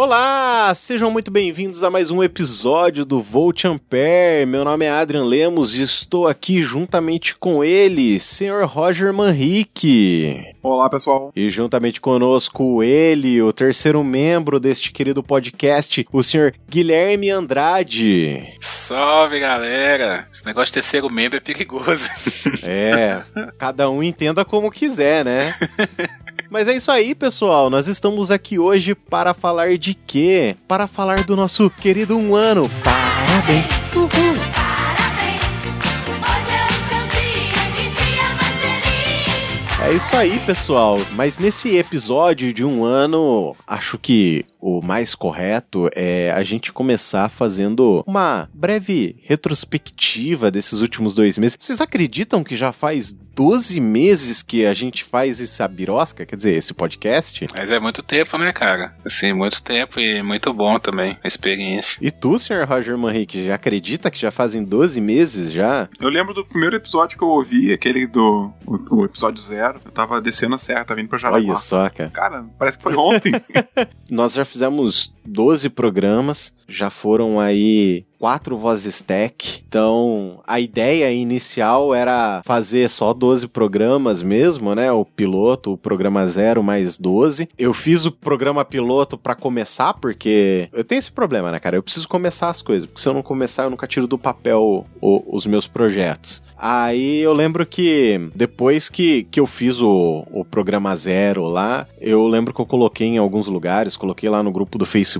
Olá, sejam muito bem-vindos a mais um episódio do Volt Ampere. Meu nome é Adrian Lemos e estou aqui juntamente com ele, senhor Roger Manrique. Olá, pessoal. E juntamente conosco ele, o terceiro membro deste querido podcast, o senhor Guilherme Andrade. Salve, galera. Esse negócio de terceiro membro é perigoso. É, cada um entenda como quiser, né? Mas é isso aí, pessoal. Nós estamos aqui hoje para falar de quê? Para falar do nosso querido um ano. Parabéns! Uhul! É isso aí, pessoal. Mas nesse episódio de um ano, acho que o mais correto é a gente começar fazendo uma breve retrospectiva desses últimos dois meses. Vocês acreditam que já faz 12 meses que a gente faz essa birosca, quer dizer, esse podcast? Mas é muito tempo, né, cara? Assim, muito tempo e muito bom também a experiência. E tu, senhor Roger Manrique, já acredita que já fazem 12 meses já? Eu lembro do primeiro episódio que eu ouvi, aquele do o, o episódio zero. Eu tava descendo a serra, vindo pra Jaraguá. Olha só, cara. Cara, parece que foi ontem. Nós já fizemos 12 programas, já foram aí quatro vozes tech. Então, a ideia inicial era fazer só 12 programas mesmo, né? O piloto, o programa zero mais 12. Eu fiz o programa piloto para começar, porque eu tenho esse problema, né, cara? Eu preciso começar as coisas, porque se eu não começar, eu nunca tiro do papel o, os meus projetos. Aí eu lembro que depois que, que eu fiz o, o programa zero lá, eu lembro que eu coloquei em alguns lugares, coloquei lá no grupo do Facebook,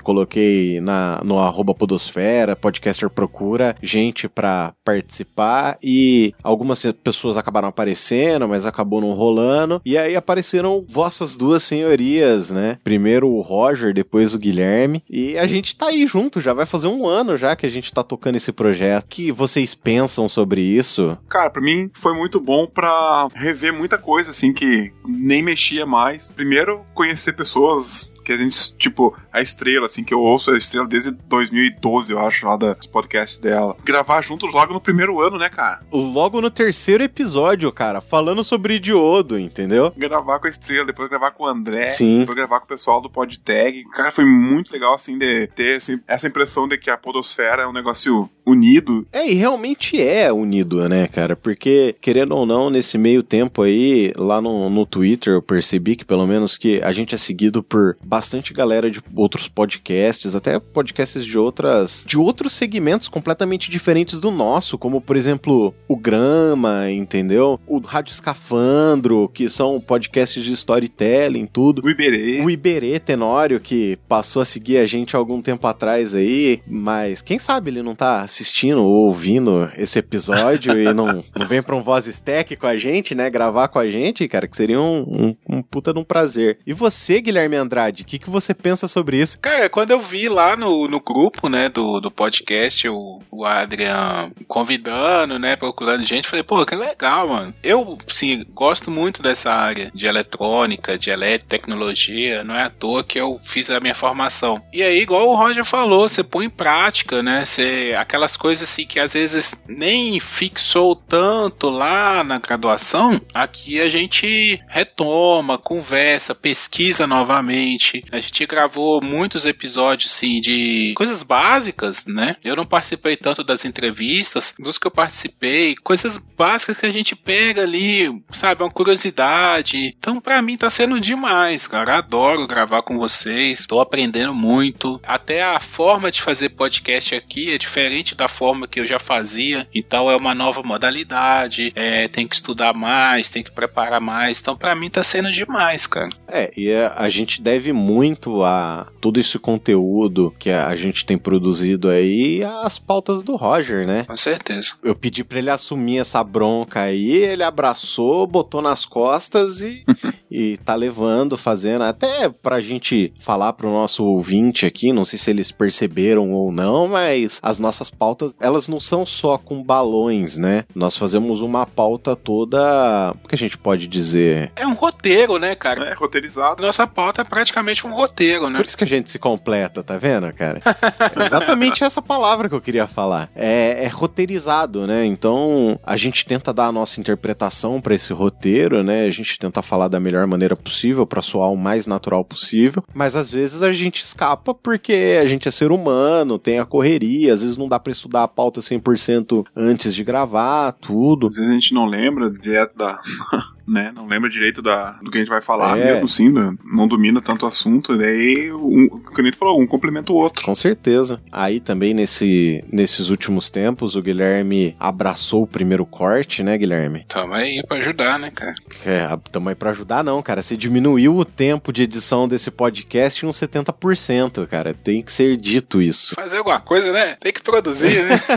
coloquei na, no arroba podosfera, podcaster procura gente pra participar e algumas pessoas acabaram aparecendo, mas acabou não rolando. E aí apareceram vossas duas senhorias, né? Primeiro o Roger, depois o Guilherme. E a gente tá aí junto, já vai fazer um ano já que a gente tá tocando esse projeto. O que vocês pensam sobre isso? Cara, pra mim foi muito bom pra rever muita coisa, assim, que nem mexia mais. Primeiro, conhecer pessoas que a gente, tipo, a estrela, assim, que eu ouço a estrela desde 2012, eu acho, lá dos podcasts dela. Gravar juntos logo no primeiro ano, né, cara? Logo no terceiro episódio, cara, falando sobre Idiodo, entendeu? Gravar com a estrela, depois gravar com o André, Sim. depois gravar com o pessoal do PodTag. Cara, foi muito legal, assim, de ter assim, essa impressão de que a Podosfera é um negócio unido. É, e realmente é unido, né, cara? Porque, querendo ou não, nesse meio tempo aí, lá no, no Twitter, eu percebi que pelo menos que a gente é seguido por bastante galera de outros podcasts, até podcasts de outras. de outros segmentos completamente diferentes do nosso, como por exemplo o Grama, entendeu? O Rádio Escafandro, que são podcasts de storytelling, tudo. O Iberê. O Iberê Tenório, que passou a seguir a gente há algum tempo atrás aí, mas quem sabe ele não tá assistindo ou ouvindo esse episódio e não, não vem pra um Voz Stack com a gente, né? Gravar com a gente, cara, que seria um, um, um puta de um prazer. E você, Guilherme Andrade, o que, que você pensa sobre isso? Cara, quando eu vi lá no, no grupo, né, do, do podcast, o, o Adrian convidando, né, procurando gente, falei, pô, que legal, mano. Eu, sim, gosto muito dessa área de eletrônica, de eletrotecnologia, não é à toa que eu fiz a minha formação. E aí, igual o Roger falou, você põe em prática, né, você, aquelas coisas assim que às vezes nem fixou tanto lá na graduação, aqui a gente retoma, conversa, pesquisa novamente. A gente gravou muitos episódios assim de coisas básicas, né? Eu não participei tanto das entrevistas, dos que eu participei, coisas básicas que a gente pega ali, sabe, uma curiosidade. Então, para mim tá sendo demais, cara. Adoro gravar com vocês, tô aprendendo muito. Até a forma de fazer podcast aqui é diferente da forma que eu já fazia, então é uma nova modalidade, é, tem que estudar mais, tem que preparar mais. Então, para mim tá sendo demais, cara. É, e a, a gente deve muito a todo esse conteúdo que a, gente tem produzido aí às pautas do Roger, né? Com certeza. Eu pedi pra ele assumir essa bronca aí, ele abraçou, botou nas costas e, e tá levando, fazendo, até pra gente falar pro nosso ouvinte aqui, não sei se eles perceberam ou não, mas as nossas pautas, elas não são só com balões, né? Nós fazemos uma pauta toda, o que a gente pode dizer? É um roteiro, né, cara? É, roteirizado. Nossa pauta é praticamente um roteiro, né? Por isso que a gente se completa, tá vendo, cara? Exatamente essa palavra que eu queria falar. É, é roteirizado, né? Então a gente tenta dar a nossa interpretação para esse roteiro, né? A gente tenta falar da melhor maneira possível para soar o mais natural possível, mas às vezes a gente escapa porque a gente é ser humano, tem a correria, às vezes não dá para estudar a pauta 100% antes de gravar, tudo. Às vezes a gente não lembra direto da. Né? Não lembra direito da, do que a gente vai falar É. mesmo, sim, não domina tanto o assunto, daí um, o que o Nito falou, um complementa o outro. Com certeza. Aí também nesse, nesses últimos tempos o Guilherme abraçou o primeiro corte, né, Guilherme? Tamo aí pra ajudar, né, cara? É, tamo aí pra ajudar não, cara. Você diminuiu o tempo de edição desse podcast em uns 70%, cara. Tem que ser dito isso. Fazer alguma coisa, né? Tem que produzir, né?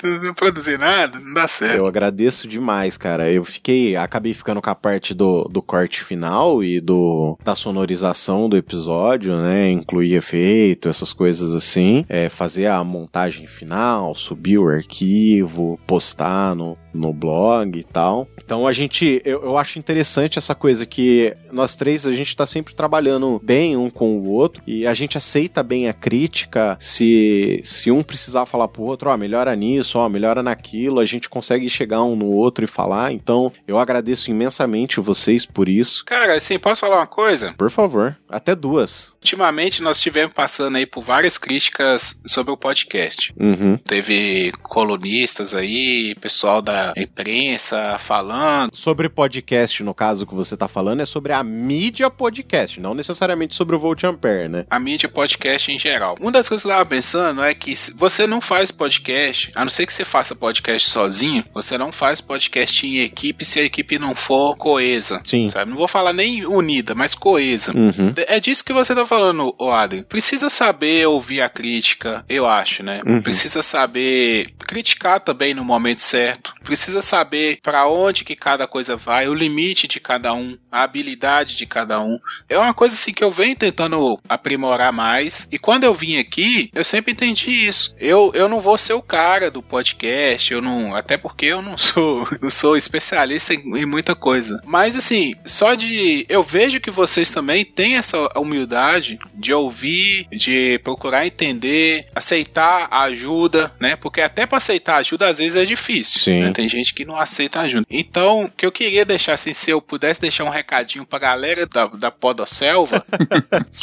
Tu não produzir nada, não dá certo. Eu agradeço demais, cara. Eu fiquei, acabei ficando com a parte do, do corte final e do da sonorização do episódio, né? Incluir efeito, essas coisas assim. É, fazer a montagem final, subir o arquivo, postar no, no blog e tal. Então a gente, eu, eu acho interessante essa coisa que nós três a gente tá sempre trabalhando bem um com o outro e a gente aceita bem a crítica. Se, se um precisar falar pro outro, ó, melhora nisso, ó, melhora naquilo, a gente consegue chegar um no outro e falar. Então eu agradeço imensamente vocês por isso. Cara, assim, posso falar uma coisa? Por favor, até duas. Ultimamente nós estivemos passando aí por várias críticas sobre o podcast. Uhum. Teve colunistas aí, pessoal da imprensa falando. Sobre podcast, no caso que você tá falando, é sobre a mídia podcast, não necessariamente sobre o Volt Ampere, né? A mídia podcast em geral. Uma das coisas que eu tava pensando é que se você não faz podcast, a não ser que você faça podcast sozinho, você não faz podcast em equipe se a equipe não for coesa. Sim. Sabe? Não vou falar nem unida, mas coesa. Uhum. É disso que você tá falando, ô Adrien. Precisa saber ouvir a crítica, eu acho, né? Uhum. Precisa saber criticar também no momento certo. Precisa saber pra onde que cada coisa vai, o limite de cada um, a habilidade de cada um. É uma coisa assim que eu venho tentando aprimorar mais. E quando eu vim aqui, eu sempre entendi isso. Eu, eu não vou ser o cara do podcast, eu não, até porque eu não sou, não sou especialista em, em muita coisa. Mas assim, só de eu vejo que vocês também têm essa humildade de ouvir, de procurar entender, aceitar a ajuda, né? Porque até para aceitar ajuda às vezes é difícil. Sim. né? Tem gente que não aceita ajuda. Então, o que eu queria deixar assim, se eu pudesse deixar um recadinho pra galera da, da Podosselva,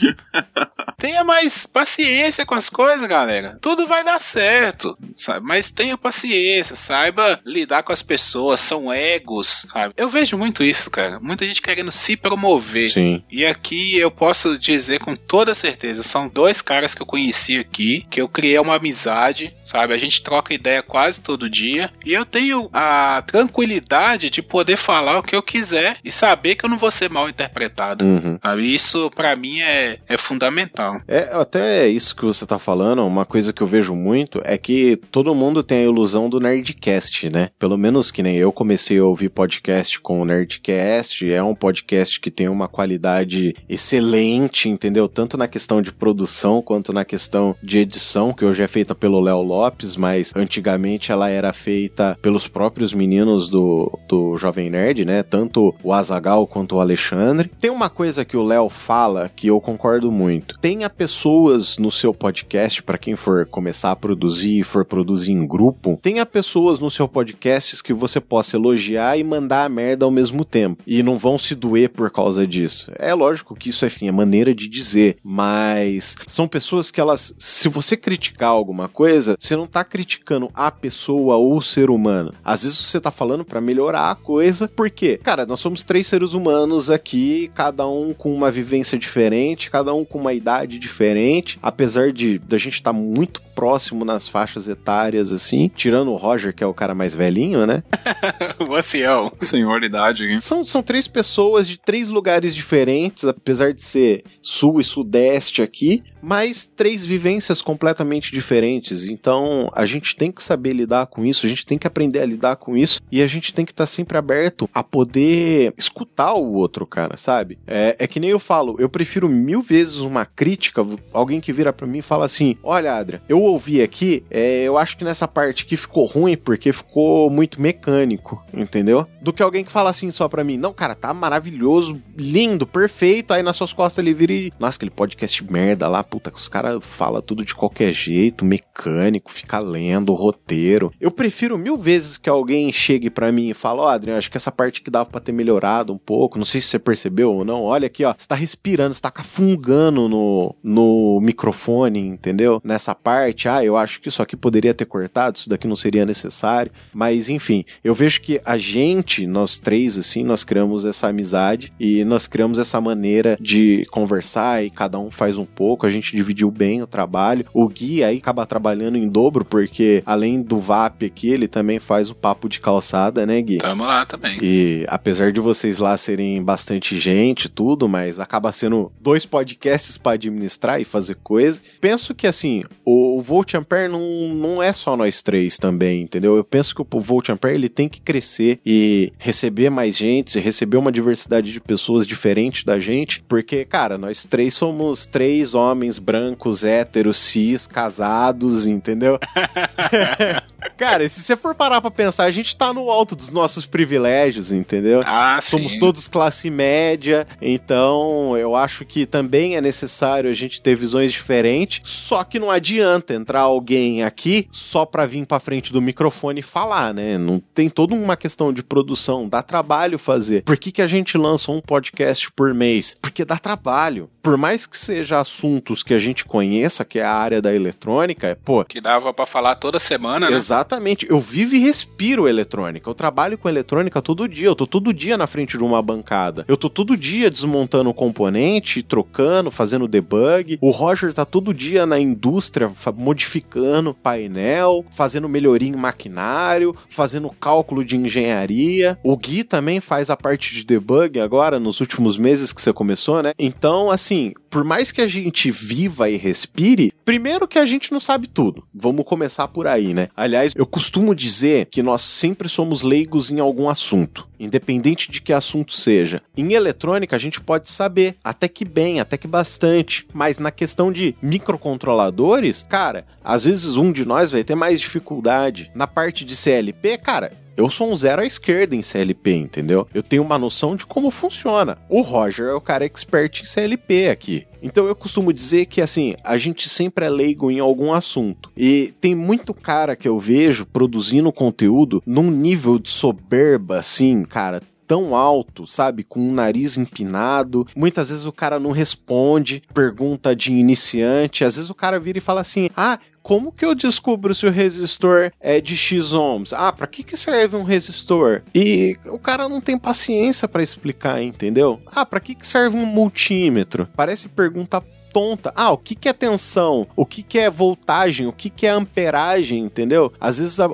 tenha mais paciência com as coisas, galera. Tudo vai dar certo, sabe? Mas tenha paciência, saiba lidar com as pessoas, são egos, sabe? Eu vejo muito isso, cara. Muita gente querendo se promover. Sim. E aqui eu posso dizer com toda certeza, são dois caras que eu conheci aqui, que eu criei uma amizade, sabe? A gente troca ideia quase todo dia. E eu tenho a tranquilidade de poder falar o que eu quiser e saber que eu não vou ser mal interpretado. Uhum. Sabe? Isso pra mim é, é fundamental. É, até isso que você tá falando, uma coisa que eu vejo muito é que todo mundo tem a ilusão do Nerdcast, né? Pelo menos que nem eu comecei a ouvir podcast com o Nerdcast, é um podcast que tem uma qualidade excelente, entendeu? Tanto na questão de produção quanto na questão de edição, que hoje é feita pelo Léo Lopes, mas antigamente ela era feita pelos próprios meninos do, do Jovem Nerd, né? Tanto o Azagal quanto o Alexandre. Tem uma coisa que o Léo fala que eu concordo muito. Tenha pessoas no seu podcast, para quem for começar a produzir e for produzir em grupo, tenha pessoas no seu podcast que você possa elogiar e mandar a merda ao mesmo tempo. E não vão se doer por causa disso. É lógico que isso é, enfim, é maneira de dizer, mas são pessoas que elas, se você criticar alguma coisa, você não tá criticando a pessoa ou o ser humano. Às vezes você tá falando para melhorar a coisa, porque, cara, nós somos três seres humanos aqui, cada um com uma vivência diferente, cada um com uma idade idade diferente, apesar de da gente estar tá muito próximo nas faixas etárias, assim, tirando o Roger, que é o cara mais velhinho, né? o ancião. Senhor de idade, hein? São, são três pessoas de três lugares diferentes, apesar de ser sul e sudeste aqui, mas três vivências completamente diferentes. Então a gente tem que saber lidar com isso, a gente tem que aprender a lidar com isso e a gente tem que estar tá sempre aberto a poder escutar o outro, cara, sabe? É, é que nem eu falo, eu prefiro mil vezes uma crítica, alguém que vira para mim e fala assim: Olha, Adria, eu ouvi aqui, é, eu acho que nessa parte aqui ficou ruim porque ficou muito mecânico, entendeu? Do que alguém que fala assim só pra mim: Não, cara, tá maravilhoso, lindo, perfeito. Aí nas suas costas ele vira e. Nossa, aquele podcast merda lá, puta, que os caras falam tudo de qualquer jeito, mecânico, fica lendo o roteiro. Eu prefiro mil vezes que alguém chegue para mim e fale: Ó, oh, Adriano, acho que essa parte que dava pra ter melhorado um pouco, não sei se você percebeu ou não. Olha aqui, ó, você tá respirando, você tá cafungando no, no microfone, entendeu? Nessa parte, ah, eu acho que isso aqui poderia ter cortado, isso daqui não seria necessário. Mas enfim, eu vejo que a gente, nós três, assim, nós criamos essa amizade e nós criamos essa maneira de conversar e cada um faz um pouco. A gente dividiu bem o trabalho. O Gui aí acaba trabalhando em dobro, porque além do VAP aqui, ele também faz o papo de calçada, né, Gui? Tamo lá também. E apesar de vocês lá serem bastante gente, tudo, mas acaba sendo dois podcasts para administrar e fazer coisa. Penso que assim, o, Volt Ampere não, não é só nós três também, entendeu? Eu penso que o Volt Ampere ele tem que crescer e receber mais gente, receber uma diversidade de pessoas diferentes da gente, porque, cara, nós três somos três homens brancos, héteros, cis, casados, entendeu? cara, se você for parar pra pensar, a gente tá no alto dos nossos privilégios, entendeu? Ah, Somos sim. todos classe média, então eu acho que também é necessário a gente ter visões diferentes, só que não adianta entrar alguém aqui só pra vir pra frente do microfone e falar, né? Não tem toda uma questão de produção, dá trabalho fazer. Por que, que a gente lança um podcast por mês? Porque dá trabalho. Por mais que seja assuntos que a gente conheça, que é a área da eletrônica, pô. Que dava para falar toda semana, né? Exatamente. Eu vivo e respiro eletrônica. Eu trabalho com eletrônica todo dia. Eu tô todo dia na frente de uma bancada. Eu tô todo dia desmontando o componente, trocando, fazendo debug. O Roger tá todo dia na indústria modificando painel, fazendo melhoria em maquinário, fazendo cálculo de engenharia. O Gui também faz a parte de debug agora, nos últimos meses que você começou, né? Então, assim, por mais que a gente viva e respire, primeiro que a gente não sabe tudo. Vamos começar por aí, né? Aliás, eu costumo dizer que nós sempre somos leigos em algum assunto, independente de que assunto seja. Em eletrônica, a gente pode saber, até que bem, até que bastante, mas na questão de microcontroladores, cara, às vezes um de nós vai ter mais dificuldade. Na parte de CLP, cara, eu sou um zero à esquerda em CLP, entendeu? Eu tenho uma noção de como funciona. O Roger é o cara expert em CLP aqui. Então eu costumo dizer que assim, a gente sempre é leigo em algum assunto. E tem muito cara que eu vejo produzindo conteúdo num nível de soberba assim, cara, tão alto, sabe? Com o nariz empinado. Muitas vezes o cara não responde, pergunta de iniciante. Às vezes o cara vira e fala assim: Ah, como que eu descubro se o resistor é de X ohms? Ah, para que que serve um resistor? E o cara não tem paciência para explicar, entendeu? Ah, para que que serve um multímetro? Parece pergunta tonta. Ah, o que, que é tensão? O que, que é voltagem? O que, que é amperagem? Entendeu? Às vezes a,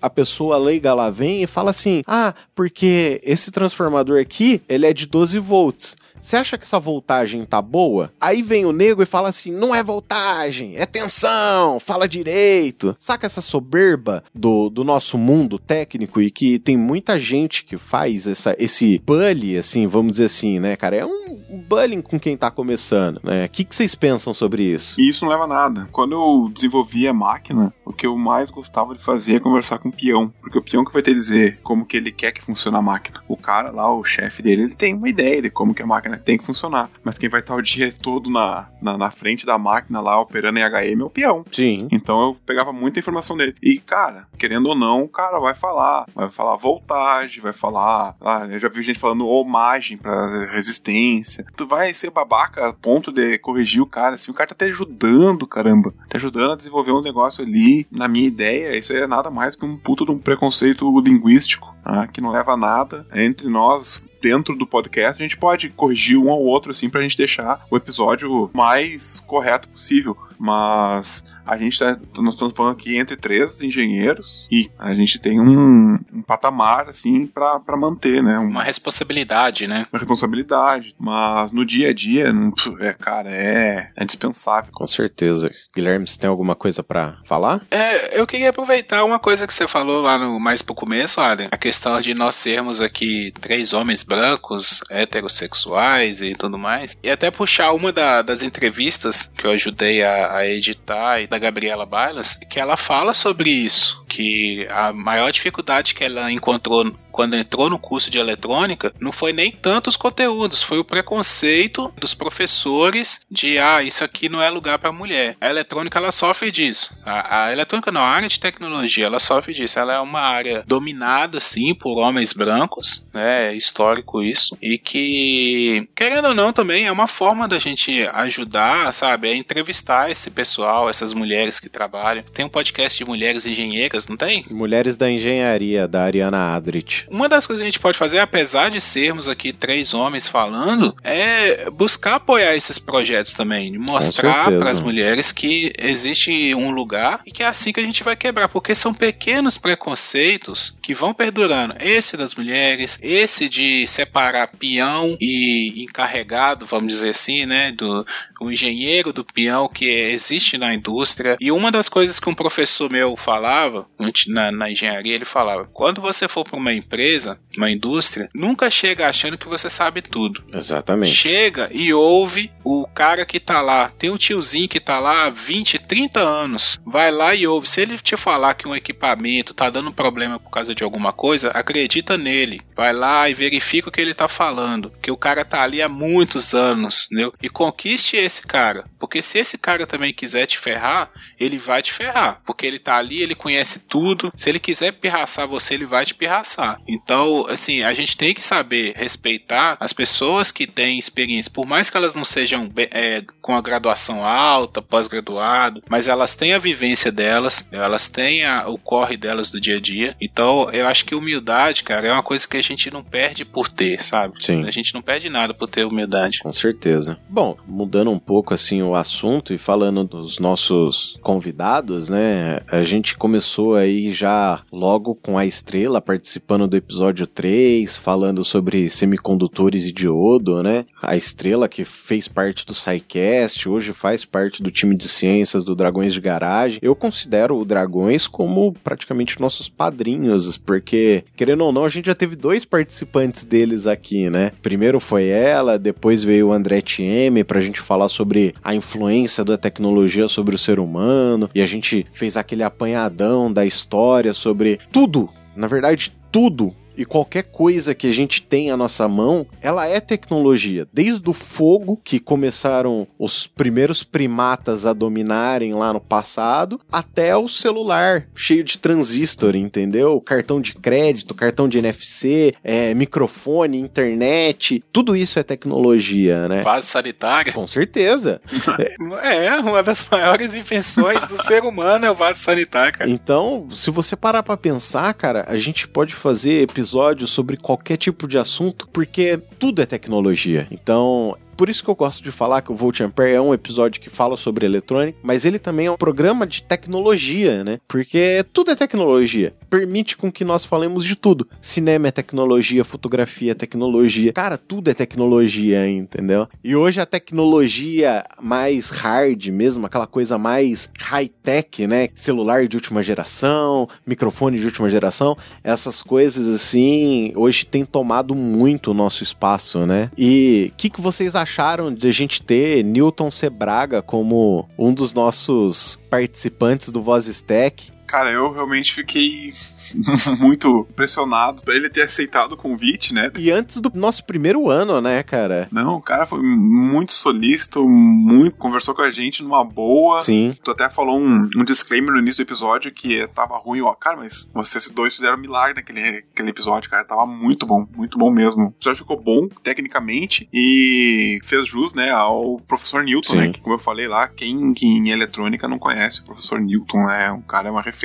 a pessoa leiga lá vem e fala assim: ah, porque esse transformador aqui ele é de 12 volts. Você acha que essa voltagem tá boa? Aí vem o nego e fala assim: não é voltagem, é tensão, fala direito. Saca essa soberba do, do nosso mundo técnico e que tem muita gente que faz essa, esse bully, assim, vamos dizer assim, né, cara? É um bullying com quem tá começando, né? O que, que vocês pensam sobre isso? E isso não leva a nada. Quando eu desenvolvi a máquina, o que eu mais gostava de fazer é conversar com o peão. Porque o peão que vai ter que dizer como que ele quer que funcione a máquina. O cara lá, o chefe dele, ele tem uma ideia de como que a máquina tem que funcionar. Mas quem vai estar o dia todo na, na, na frente da máquina lá, operando em HM, é o peão. Sim. Então eu pegava muita informação dele. E, cara, querendo ou não, o cara vai falar. Vai falar voltagem, vai falar. Ah, eu já vi gente falando homagem para resistência. Tu vai ser babaca a ponto de corrigir o cara. Assim, o cara tá te ajudando, caramba. Tá ajudando a desenvolver um negócio ali na minha ideia, isso aí é nada mais que um puto de um preconceito linguístico, tá? que não leva a nada. Entre nós, dentro do podcast, a gente pode corrigir um ao outro, assim, pra gente deixar o episódio mais correto possível. Mas a gente tá, nós estamos falando aqui entre três engenheiros e a gente tem um, um patamar, assim, para manter, né? Uma responsabilidade, né? Uma responsabilidade. Mas no dia a dia, não, é, cara, é, é dispensável. Com certeza. Guilherme, você tem alguma coisa para falar? É, eu queria aproveitar uma coisa que você falou lá no mais pro começo, Adam. A questão de nós sermos aqui três homens brancos, heterossexuais e tudo mais. E até puxar uma da, das entrevistas que eu ajudei a, a editar e da Gabriela Bailas, que ela fala sobre isso, que a maior dificuldade que ela encontrou quando entrou no curso de eletrônica, não foi nem tanto os conteúdos, foi o preconceito dos professores de ah, isso aqui não é lugar para mulher. A eletrônica ela sofre disso. A, a, eletrônica não, a área de tecnologia ela sofre disso. Ela é uma área dominada sim por homens brancos, né? É histórico isso e que querendo ou não também é uma forma da gente ajudar, sabe, a entrevistar esse pessoal, essas mulheres que trabalham. Tem um podcast de mulheres engenheiras, não tem? Mulheres da Engenharia da Ariana Adrit. Uma das coisas que a gente pode fazer, apesar de sermos aqui três homens falando, é buscar apoiar esses projetos também, mostrar para as mulheres que existe um lugar e que é assim que a gente vai quebrar, porque são pequenos preconceitos que vão perdurando. Esse das mulheres, esse de separar peão e encarregado, vamos dizer assim, né, do o engenheiro do peão que existe na indústria. E uma das coisas que um professor meu falava na, na engenharia, ele falava: quando você for para uma empresa, uma indústria, nunca chega achando que você sabe tudo. Exatamente. Chega e ouve o cara que tá lá. Tem um tiozinho que tá lá há 20, 30 anos. Vai lá e ouve. Se ele te falar que um equipamento tá dando problema por causa de alguma coisa, acredita nele. Vai lá e verifica o que ele tá falando. Que o cara tá ali há muitos anos, entendeu? E conquiste esse cara. Porque se esse cara também quiser te ferrar, ele vai te ferrar. Porque ele tá ali, ele conhece tudo. Se ele quiser pirraçar você, ele vai te pirraçar. Então, assim, a gente tem que saber respeitar as pessoas que têm experiência, por mais que elas não sejam é, com a graduação alta, pós-graduado, mas elas têm a vivência delas, elas têm a, o corre delas do dia a dia. Então, eu acho que humildade, cara, é uma coisa que a gente não perde por ter, sabe? Sim. A gente não perde nada por ter humildade. Com certeza. Bom, mudando um pouco assim o assunto e falando dos nossos convidados, né? A gente começou aí já logo com a estrela participando do episódio 3, falando sobre semicondutores e diodo, né? A estrela que fez parte do SciCast, hoje faz parte do time de ciências do Dragões de Garagem. Eu considero o Dragões como praticamente nossos padrinhos, porque, querendo ou não, a gente já teve dois participantes deles aqui, né? Primeiro foi ela, depois veio o André TM pra gente falar sobre a influência da tecnologia sobre o ser humano, e a gente fez aquele apanhadão da história sobre tudo, na verdade, tudo e qualquer coisa que a gente tem à nossa mão, ela é tecnologia. Desde o fogo, que começaram os primeiros primatas a dominarem lá no passado, até o celular cheio de transistor, entendeu? Cartão de crédito, cartão de NFC, é, microfone, internet, tudo isso é tecnologia, né? Base sanitária. Com certeza. é, uma das maiores invenções do ser humano é o vaso sanitário, cara. Então, se você parar pra pensar, cara, a gente pode fazer episódios episódio sobre qualquer tipo de assunto, porque tudo é tecnologia. Então, por isso que eu gosto de falar que o Volt Ampere é um episódio que fala sobre eletrônica, mas ele também é um programa de tecnologia, né? Porque tudo é tecnologia. Permite com que nós falemos de tudo. Cinema é tecnologia, fotografia é tecnologia. Cara, tudo é tecnologia, entendeu? E hoje a tecnologia mais hard mesmo, aquela coisa mais high-tech, né? Celular de última geração, microfone de última geração, essas coisas assim, hoje tem tomado muito o nosso espaço, né? E o que, que vocês acham? Acharam de a gente ter Newton Sebraga como um dos nossos participantes do Voz Stack? Cara, eu realmente fiquei muito impressionado pra ele ter aceitado o convite, né? E antes do nosso primeiro ano, né, cara? Não, o cara foi muito solícito, muito conversou com a gente numa boa. Sim. Tu até falou um, um disclaimer no início do episódio que tava ruim, ó. Cara, mas vocês dois fizeram um milagre naquele aquele episódio, cara. Tava muito bom, muito bom mesmo. O episódio ficou bom, tecnicamente, e fez jus, né, ao professor Newton, Sim. né? Que, como eu falei lá, quem que em eletrônica não conhece o professor Newton, né? Um cara é uma referência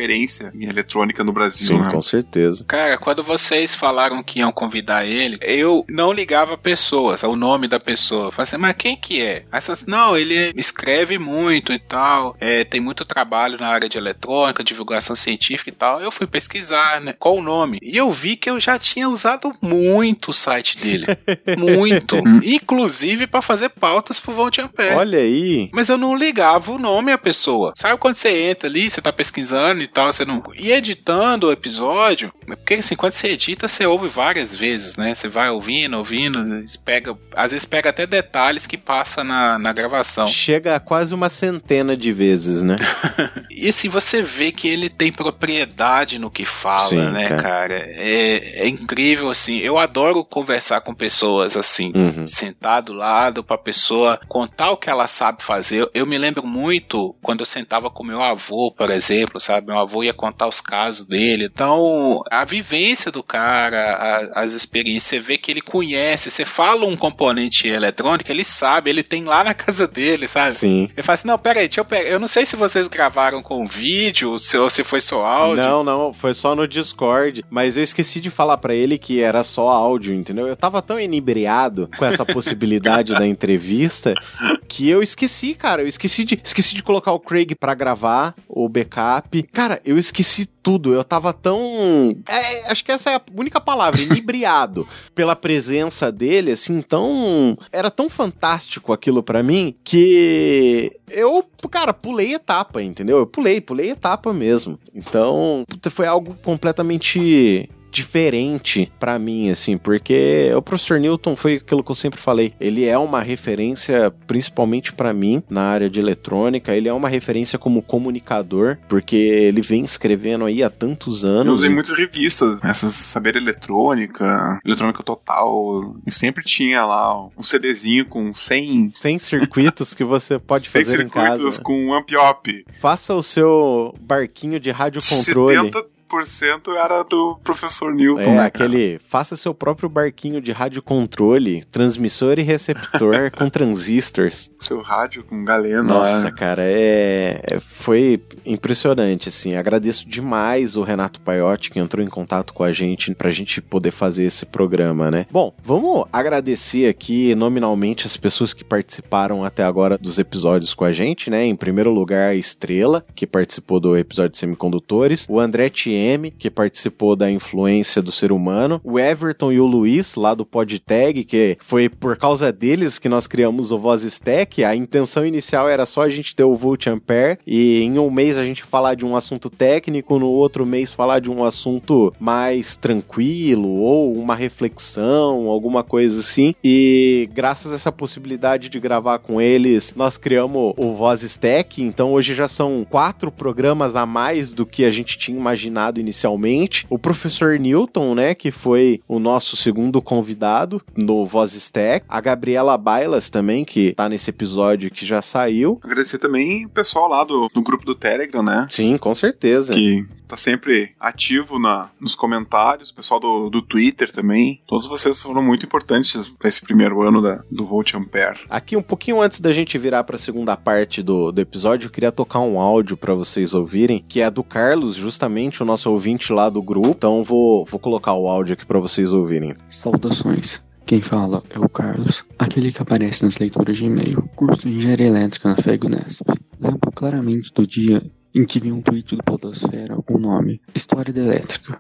em eletrônica no Brasil, Sim, né? com certeza. Cara, quando vocês falaram que iam convidar ele, eu não ligava pessoas, ao nome da pessoa. Eu falei assim, mas quem que é? Aí Essas, não, ele escreve muito e tal, é, tem muito trabalho na área de eletrônica, divulgação científica e tal. Eu fui pesquisar, né, qual o nome. E eu vi que eu já tinha usado muito o site dele. muito. Inclusive para fazer pautas pro Volt Ampere. Olha aí. Mas eu não ligava o nome à pessoa. Sabe quando você entra ali, você tá pesquisando e tal, você não. E editando o episódio, porque assim, quando você edita, você ouve várias vezes, né? Você vai ouvindo, ouvindo, pega, às vezes pega até detalhes que passa na, na gravação. Chega a quase uma centena de vezes, né? E assim, você vê que ele tem propriedade no que fala, Sim, né, cara. cara? É, é incrível, assim. Eu adoro conversar com pessoas assim. Uhum. sentar do lado pra pessoa contar o que ela sabe fazer. Eu, eu me lembro muito quando eu sentava com meu avô, por exemplo, sabe? Meu avô ia contar os casos dele. Então, a vivência do cara, a- as experiências, você vê que ele conhece. Você fala um componente eletrônico, ele sabe, ele tem lá na casa dele, sabe? Sim. Ele fala assim: não, peraí, deixa eu pegar. Eu não sei se vocês gravaram com vídeo se, ou se foi só áudio. Não, não, foi só no Discord. Mas eu esqueci de falar pra ele que era só áudio, entendeu? Eu tava tão inebriado com essa possibilidade da entrevista que eu esqueci, cara. Eu esqueci de, esqueci de colocar o Craig pra gravar o backup. Cara, eu esqueci tudo. Eu tava tão. é, acho que essa é a única palavra, inebriado pela presença dele, assim, tão. Era tão fantástico aquilo pra mim que eu, cara, pulei etapa, entendeu? Eu pulei, pulei etapa mesmo. Então, foi algo completamente diferente pra mim, assim, porque o professor Newton foi aquilo que eu sempre falei. Ele é uma referência, principalmente pra mim, na área de eletrônica. Ele é uma referência como comunicador, porque ele vem escrevendo aí há tantos Eu anos. usei e- muitas revistas, essas Saber Eletrônica, Eletrônica Total, e sempre tinha lá um CDzinho com 100, 100 circuitos que você pode 100 fazer em circuitos casa. com um amp-op. Faça o seu barquinho de rádio controle. 70% era do professor Newton, É, né, aquele. Faça seu próprio barquinho de rádio controle, transmissor e receptor com transistores. Seu rádio com galena. Nossa, lá. cara, é, é- foi impressionante, assim. Agradeço demais o Renato Paiotti que entrou em contato com a gente pra gente poder fazer esse programa, né? Bom, vamos agradecer aqui nominalmente as pessoas que participaram até agora dos episódios com a gente, né? Em primeiro lugar, a Estrela, que participou do episódio de semicondutores, o André Que participou da influência do ser humano, o Everton e o Luiz, lá do PodTag, que foi por causa deles que nós criamos o Voz Stack. A intenção inicial era só a gente ter o Volt Ampere e em um mês a gente falar de um assunto técnico, no outro mês falar de um assunto mais tranquilo ou uma reflexão, alguma coisa assim. E graças a essa possibilidade de gravar com eles, nós criamos o Voz Stack. Então hoje já são quatro programas a mais do que a gente tinha imaginado inicialmente. O professor Newton, né, que foi o nosso segundo convidado no Voz Stack. A Gabriela Bailas também, que tá nesse episódio que já saiu. Agradecer também o pessoal lá do, do grupo do Telegram, né? Sim, com certeza. Que tá sempre ativo na, nos comentários, o pessoal do, do Twitter também. Todos vocês foram muito importantes para esse primeiro ano da, do Volt Ampere. Aqui, um pouquinho antes da gente virar para a segunda parte do, do episódio, eu queria tocar um áudio para vocês ouvirem, que é do Carlos, justamente o nosso ouvinte lá do grupo. Então, vou, vou colocar o áudio aqui para vocês ouvirem. Saudações. Quem fala é o Carlos, aquele que aparece nas leituras de e-mail. Curso de Engenharia Elétrica na FEG Unesp. Lembro claramente do dia em que vi um tweet do Podosfera com o nome História da Elétrica.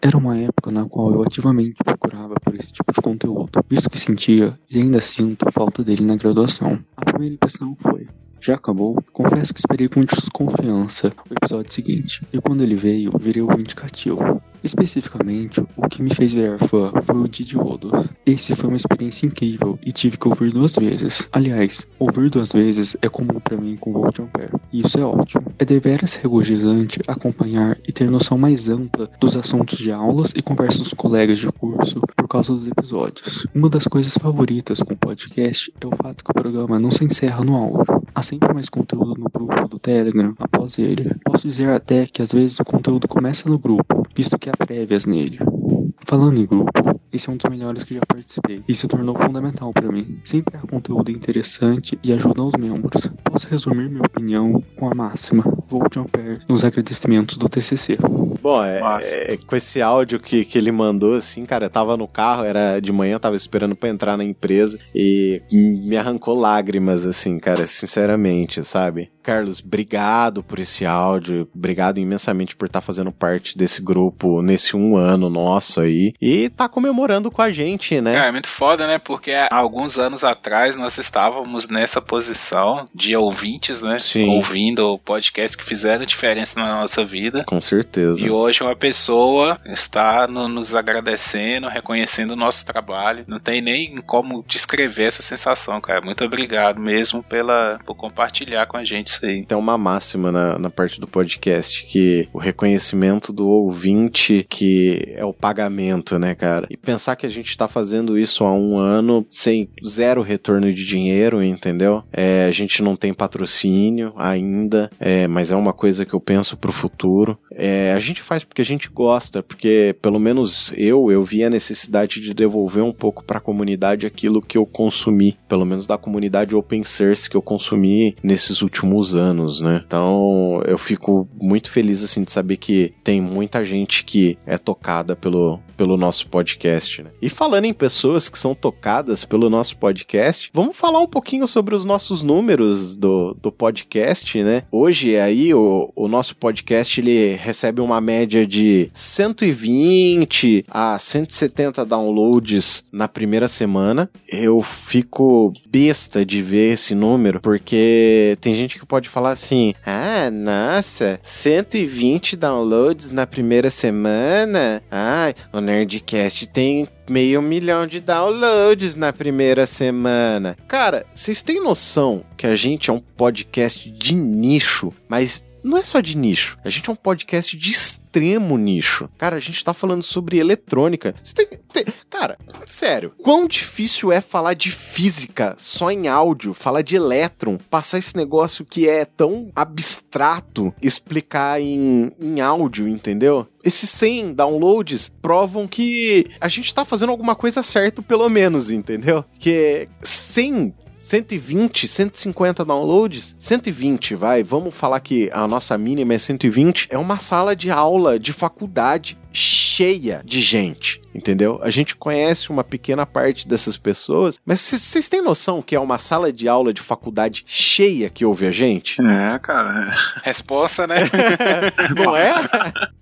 Era uma época na qual eu ativamente procurava por esse tipo de conteúdo, visto que sentia e ainda sinto falta dele na graduação. A primeira impressão foi: já acabou? Confesso que esperei com desconfiança o episódio seguinte, e quando ele veio, virei o indicativo. Especificamente, o que me fez virar fã foi o Didi Odos. Esse foi uma experiência incrível e tive que ouvir duas vezes. Aliás, ouvir duas vezes é comum para mim com Volt Ampere, e isso é ótimo. É deveras regozijante acompanhar e ter noção mais ampla dos assuntos de aulas e conversas com colegas de curso por causa dos episódios. Uma das coisas favoritas com o podcast é o fato que o programa não se encerra no áudio. Há sempre mais conteúdo no grupo do Telegram após ele. Posso dizer até que às vezes o conteúdo começa no grupo, visto que há prévias nele. Falando em grupo, esse é um dos melhores que já participei e se tornou fundamental para mim. Sempre há conteúdo interessante e ajuda os membros. Posso resumir minha opinião com a máxima: Volte Ampere nos agradecimentos do TCC. Bom, é, é, com esse áudio que, que ele mandou, assim, cara, eu tava no carro, era de manhã, tava esperando para entrar na empresa e me arrancou lágrimas, assim, cara, sinceramente, sabe? Carlos, obrigado por esse áudio, obrigado imensamente por estar tá fazendo parte desse grupo nesse um ano nosso aí e tá comemorando com a gente, né? É, é muito foda, né? Porque há alguns anos atrás nós estávamos nessa posição de ouvintes, né? Sim. Ouvindo podcasts que fizeram diferença na nossa vida. Com certeza. E hoje uma pessoa está no, nos agradecendo, reconhecendo o nosso trabalho. Não tem nem como descrever essa sensação, cara. Muito obrigado mesmo pela, por compartilhar com a gente isso aí. Tem uma máxima na, na parte do podcast que o reconhecimento do ouvinte que é o pagamento, né, cara? E pensar que a gente tá fazendo isso há um ano sem zero retorno de dinheiro, entendeu? É, a gente não tem patrocínio ainda, é, mas é uma coisa que eu penso pro futuro. É, a gente faz porque a gente gosta, porque pelo menos eu, eu vi a necessidade de devolver um pouco para a comunidade aquilo que eu consumi, pelo menos da comunidade open source que eu consumi nesses últimos anos, né? Então eu fico muito feliz assim de saber que tem muita gente que é tocada pelo, pelo nosso podcast, né? E falando em pessoas que são tocadas pelo nosso podcast, vamos falar um pouquinho sobre os nossos números do, do podcast, né? Hoje aí o, o nosso podcast ele recebe uma média de 120 a 170 downloads na primeira semana. Eu fico besta de ver esse número, porque tem gente que pode falar assim: ah, nossa, 120 downloads na primeira semana? Ai, o Nerdcast tem meio milhão de downloads na primeira semana. Cara, vocês têm noção que a gente é um podcast de nicho, mas não é só de nicho. A gente é um podcast de extremo nicho. Cara, a gente tá falando sobre eletrônica. Tem, tem, cara, sério, quão difícil é falar de física só em áudio, falar de elétron, passar esse negócio que é tão abstrato, explicar em, em áudio, entendeu? Esses 100 downloads provam que a gente tá fazendo alguma coisa certa, pelo menos, entendeu? Que 100 120, 150 downloads, 120, vai, vamos falar que a nossa mínima é 120, é uma sala de aula de faculdade cheia de gente entendeu? A gente conhece uma pequena parte dessas pessoas, mas vocês têm noção que é uma sala de aula de faculdade cheia que ouve a gente? É, cara. Resposta, né? não é?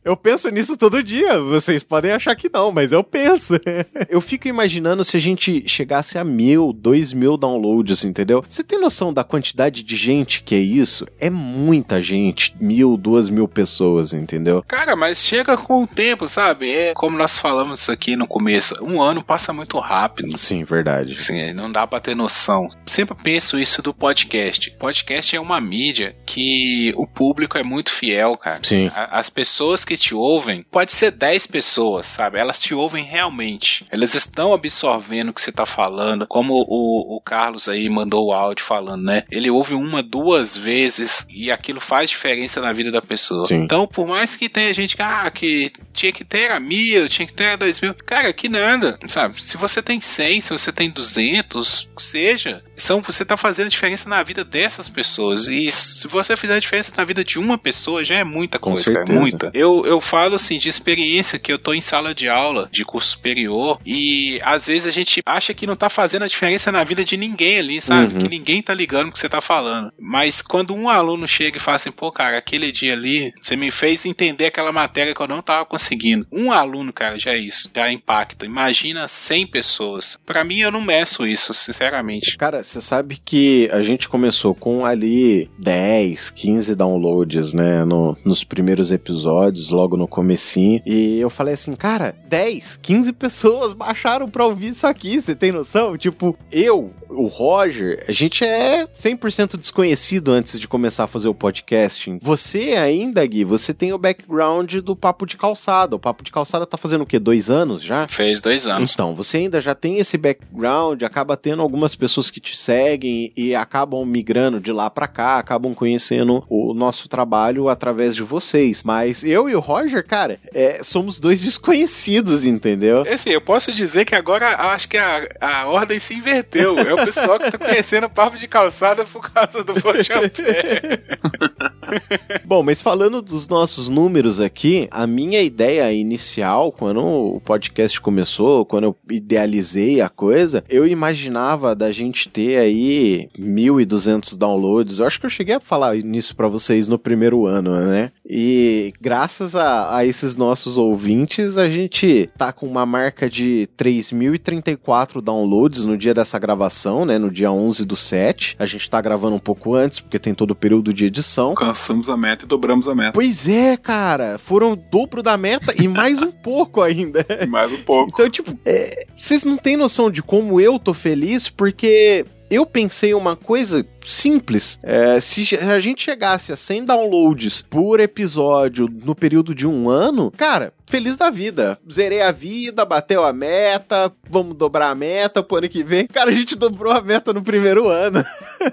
Eu penso nisso todo dia. Vocês podem achar que não, mas eu penso. eu fico imaginando se a gente chegasse a mil, dois mil downloads, entendeu? Você tem noção da quantidade de gente que é isso? É muita gente. Mil, duas mil pessoas, entendeu? Cara, mas chega com o tempo, sabe? É como nós falamos aqui no começo, um ano passa muito rápido. Sim, verdade. Sim, não dá para ter noção. Sempre penso isso do podcast. Podcast é uma mídia que o público é muito fiel, cara. Sim. As pessoas que te ouvem, pode ser 10 pessoas, sabe? Elas te ouvem realmente. Elas estão absorvendo o que você tá falando, como o, o Carlos aí mandou o áudio falando, né? Ele ouve uma, duas vezes e aquilo faz diferença na vida da pessoa. Sim. Então, por mais que tenha gente que, ah, que tinha que ter a mil, tinha que ter a dois mil, Cara, que nada, sabe? Se você tem 100, se você tem 200, seja, são, você tá fazendo diferença na vida dessas pessoas. E se você fizer a diferença na vida de uma pessoa, já é muita coisa, cara, muita. Eu, eu falo assim de experiência que eu tô em sala de aula de curso superior e às vezes a gente acha que não tá fazendo a diferença na vida de ninguém ali, sabe? Uhum. Que ninguém tá ligando o que você tá falando. Mas quando um aluno chega e fala assim, pô, cara, aquele dia ali, você me fez entender aquela matéria que eu não tava conseguindo. Um aluno, cara, já é isso. Já impacta. Imagina 100 pessoas. Para mim, eu não meço isso, sinceramente. Cara, você sabe que a gente começou com ali 10, 15 downloads, né, no, nos primeiros episódios, logo no comecinho, e eu falei assim, cara, 10, 15 pessoas baixaram pra ouvir isso aqui, você tem noção? Tipo, eu, o Roger, a gente é 100% desconhecido antes de começar a fazer o podcasting. Você ainda, Gui, você tem o background do Papo de Calçada. O Papo de Calçada tá fazendo o quê? Dois anos já? Fez dois anos. Então, você ainda já tem esse background, acaba tendo algumas pessoas que te seguem e acabam migrando de lá para cá, acabam conhecendo o nosso trabalho através de vocês. Mas eu e o Roger, cara, é, somos dois desconhecidos, entendeu? Assim, eu posso dizer que agora acho que a, a ordem se inverteu. É o pessoal que tá conhecendo o papo de calçada por causa do Forte Bom, mas falando dos nossos números aqui, a minha ideia inicial, quando o podcast começou, quando eu idealizei a coisa, eu imaginava da gente ter aí 1.200 downloads. Eu acho que eu cheguei a falar nisso para vocês no primeiro ano, né? E graças a, a esses nossos ouvintes, a gente tá com uma marca de 3.034 downloads no dia dessa gravação, né? No dia 11 do 7. A gente tá gravando um pouco antes, porque tem todo o período de edição. Alcançamos a meta e dobramos a meta. Pois é, cara. Foram o dobro da meta e mais um pouco ainda. E mais um pouco. Então, tipo, é, vocês não têm noção de como eu tô feliz, porque eu pensei uma coisa simples. É, se a gente chegasse a 100 downloads por episódio no período de um ano, cara, feliz da vida. Zerei a vida, bateu a meta, vamos dobrar a meta pro ano que vem. Cara, a gente dobrou a meta no primeiro ano.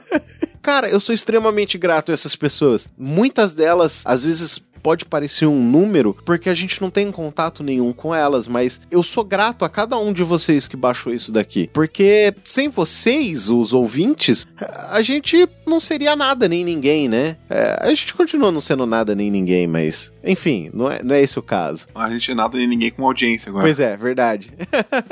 Cara, eu sou extremamente grato a essas pessoas. Muitas delas, às vezes, pode parecer um número, porque a gente não tem contato nenhum com elas, mas eu sou grato a cada um de vocês que baixou isso daqui, porque sem vocês, os ouvintes, a gente não seria nada nem ninguém, né? É, a gente continua não sendo nada nem ninguém, mas enfim, não é, não é esse o caso. A gente é nada nem ninguém com audiência agora. Pois é, verdade.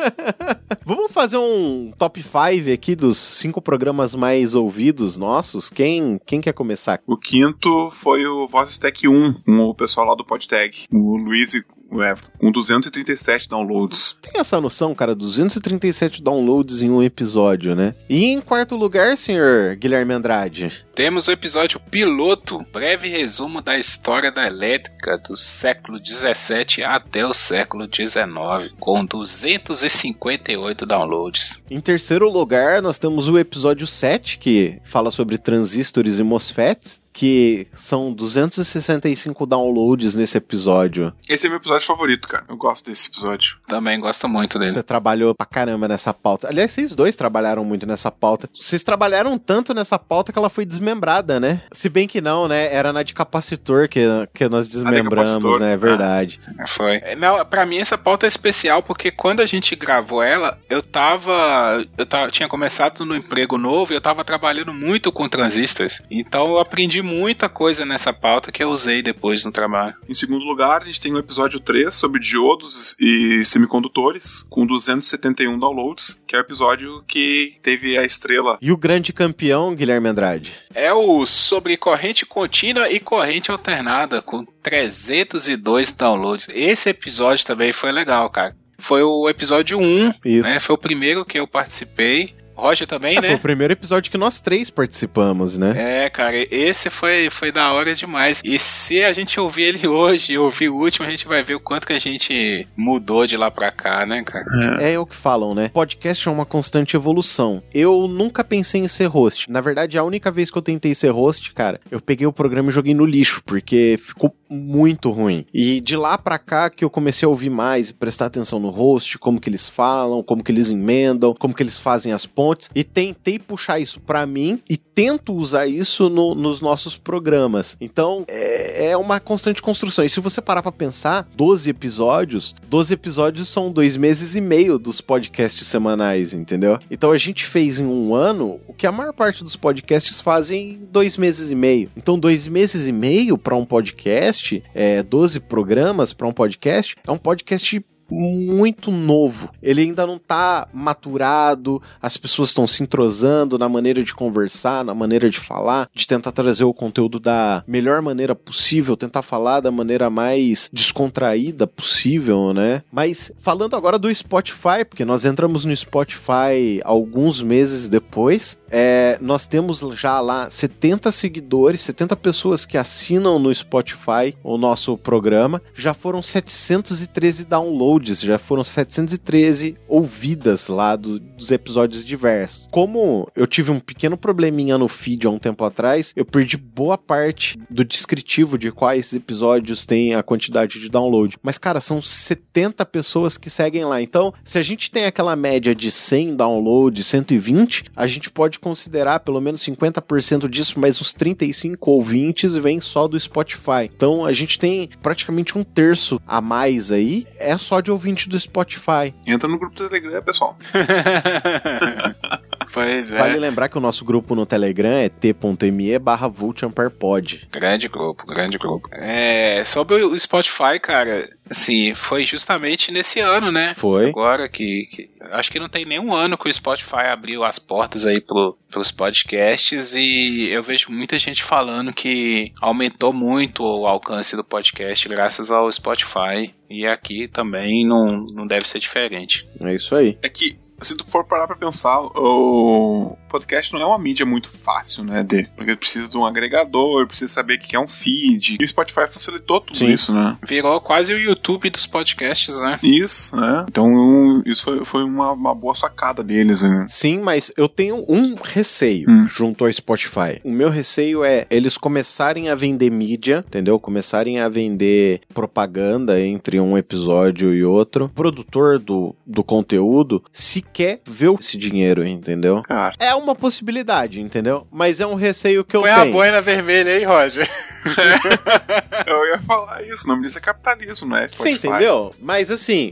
Vamos fazer um top 5 aqui dos cinco programas mais ouvidos nossos. Quem, quem quer começar? O quinto foi o Voz Stack 1, com o pessoal lá do PodTag. O Luiz e o Everton, com 237 downloads. Tem essa noção, cara, 237 downloads em um episódio, né? E em quarto lugar, senhor Guilherme Andrade? Temos o episódio piloto, breve resumo da história da elétrica do século 17 até o século 19, com 258 downloads. Em terceiro lugar, nós temos o episódio 7, que fala sobre transistores e MOSFETs que são 265 downloads nesse episódio. Esse é meu episódio favorito, cara. Eu gosto desse episódio. Também gosto muito dele. Você trabalhou pra caramba nessa pauta. Aliás, vocês dois trabalharam muito nessa pauta. Vocês trabalharam tanto nessa pauta que ela foi desmembrada, né? Se bem que não, né? Era na de capacitor que, que nós desmembramos, né? É verdade. Ah, foi. Não, pra mim essa pauta é especial porque quando a gente gravou ela, eu tava. Eu tava, tinha começado no emprego novo e eu tava trabalhando muito com transistores. Então eu aprendi muita coisa nessa pauta que eu usei depois no trabalho. Em segundo lugar, a gente tem o episódio 3 sobre diodos e semicondutores, com 271 downloads, que é o episódio que teve a estrela. E o grande campeão, Guilherme Andrade? É o sobre corrente contínua e corrente alternada, com 302 downloads. Esse episódio também foi legal, cara. Foi o episódio 1, Isso. né? Foi o primeiro que eu participei. Roger também, É, né? Foi o primeiro episódio que nós três participamos, né? É, cara, esse foi, foi da hora demais. E se a gente ouvir ele hoje e ouvir o último, a gente vai ver o quanto que a gente mudou de lá pra cá, né, cara? É o que falam, né? Podcast é uma constante evolução. Eu nunca pensei em ser host. Na verdade, a única vez que eu tentei ser host, cara, eu peguei o programa e joguei no lixo, porque ficou muito ruim. E de lá pra cá que eu comecei a ouvir mais e prestar atenção no host, como que eles falam, como que eles emendam, como que eles fazem as pontes, e tentei puxar isso pra mim e tento usar isso no- nos nossos programas. Então, é, é uma constante construção. E se você parar pra pensar, 12 episódios, 12 episódios são dois meses e meio dos podcasts semanais, entendeu? Então a gente fez em um ano o que a maior parte dos podcasts fazem em dois meses e meio. Então, dois meses e meio pra um podcast, é, 12 programas pra um podcast, é um podcast muito novo. Ele ainda não tá maturado, as pessoas estão se entrosando na maneira de conversar, na maneira de falar, de tentar trazer o conteúdo da melhor maneira possível, tentar falar da maneira mais descontraída possível, né? Mas falando agora do Spotify, porque nós entramos no Spotify alguns meses depois, é, nós temos já lá 70 seguidores, 70 pessoas que assinam no Spotify o nosso programa. Já foram 713 downloads, já foram 713 ouvidas lá do, dos episódios diversos. Como eu tive um pequeno probleminha no feed há um tempo atrás, eu perdi boa parte do descritivo de quais episódios tem a quantidade de download. Mas, cara, são 70 pessoas que seguem lá. Então, se a gente tem aquela média de 100 downloads, 120, a gente pode considerar pelo menos 50% disso, mas os 35 ouvintes vêm só do Spotify. Então, a gente tem praticamente um terço a mais aí, é só de ouvinte do Spotify. Entra no grupo do Telegram, pessoal. Pois é. Vale lembrar que o nosso grupo no Telegram é t.me barra Grande grupo, grande grupo. É, sobre o Spotify, cara, assim, foi justamente nesse ano, né? Foi. Agora que, que- Acho que não tem nenhum ano que o Spotify abriu as portas aí pro, pros podcasts e eu vejo muita gente falando que aumentou muito o alcance do podcast graças ao Spotify. E aqui também não, não deve ser diferente. É isso aí. É que, se tu for parar pra pensar, o podcast não é uma mídia muito fácil, né, de, porque precisa de um agregador, precisa saber o que é um feed. E o Spotify facilitou tudo Sim. isso, né? Virou quase o YouTube dos podcasts, né? Isso, né? Então, isso foi, foi uma, uma boa sacada deles, né? Sim, mas eu tenho um receio Hum. junto ao Spotify. O meu receio é eles começarem a vender mídia, entendeu? Começarem a vender propaganda entre um episódio e outro. O produtor do, do conteúdo se quer ver esse dinheiro, entendeu? Cara, É uma possibilidade, entendeu? Mas é um receio que eu Põe a tenho. boina vermelha aí, Roger. eu ia falar isso, o nome disso é capitalismo, não é Você Spotify. entendeu? Mas assim,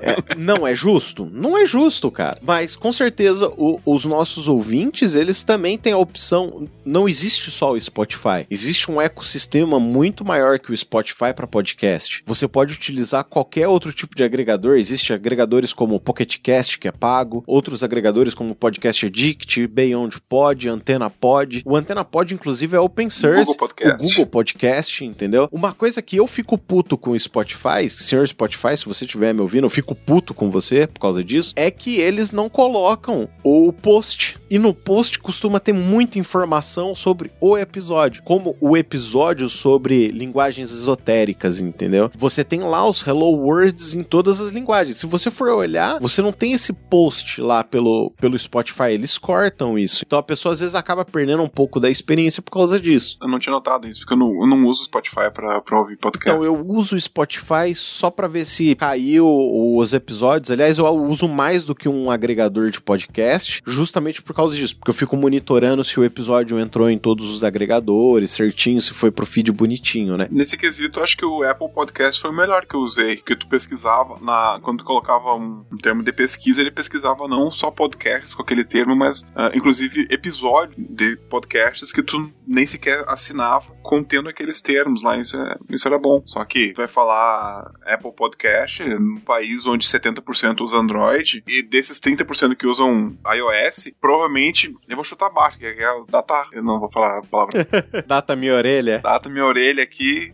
é, não é justo? Não é justo, cara. Mas com certeza o- os nossos ouvintes, eles também têm a opção. Não existe só o Spotify. Existe um ecossistema muito maior que o Spotify para podcast. Você pode utilizar qualquer outro tipo de agregador. Existem agregadores como o Pocket Cast, que é pago, outros agregadores como Podcast Addict, Beyond Pod, Antena Pod. O Antena Pod, inclusive, é open source. Google Podcast. O Google Podcast, entendeu? Uma coisa que eu fico puto com o Spotify, senhor Spotify, se você estiver me ouvindo, eu fico puto com você por causa disso, é que eles não colocam o post. E no post costuma ter muita informação sobre o episódio, como o episódio sobre linguagens esotéricas, entendeu? Você tem lá os hello words em todas as linguagens. Se você for olhar, você não tem esse post lá pelo, pelo Spotify, eles cortam isso. Então a pessoa às vezes acaba perdendo um pouco da experiência por causa disso. Eu não tinha notado isso, porque eu não, eu não uso o Spotify pra, pra ouvir podcast. Então, eu uso o Spotify só pra ver se caiu os episódios. Aliás, eu uso mais do que um agregador de podcast, justamente por causa disso. Porque eu fico monitorando se o episódio entrou em todos os agregadores, certinho, se foi pro feed bonitinho, né? Nesse quesito, eu acho que o Apple Podcast foi o melhor que eu usei. Que tu pesquisava, na, quando tu colocava um, um termo de pesquisa, ele pesquisava não só podcasts com aquele termo, mas ah, inclusive episódio de podcasts que tu nem sequer assinava contendo aqueles termos lá. Isso, é- isso era bom. Só que vai falar Apple Podcast num país onde 70% usa Android e desses 30% que usam iOS, provavelmente eu vou chutar baixo, que é o data. Eu não vou falar a palavra Data minha orelha. data minha orelha aqui,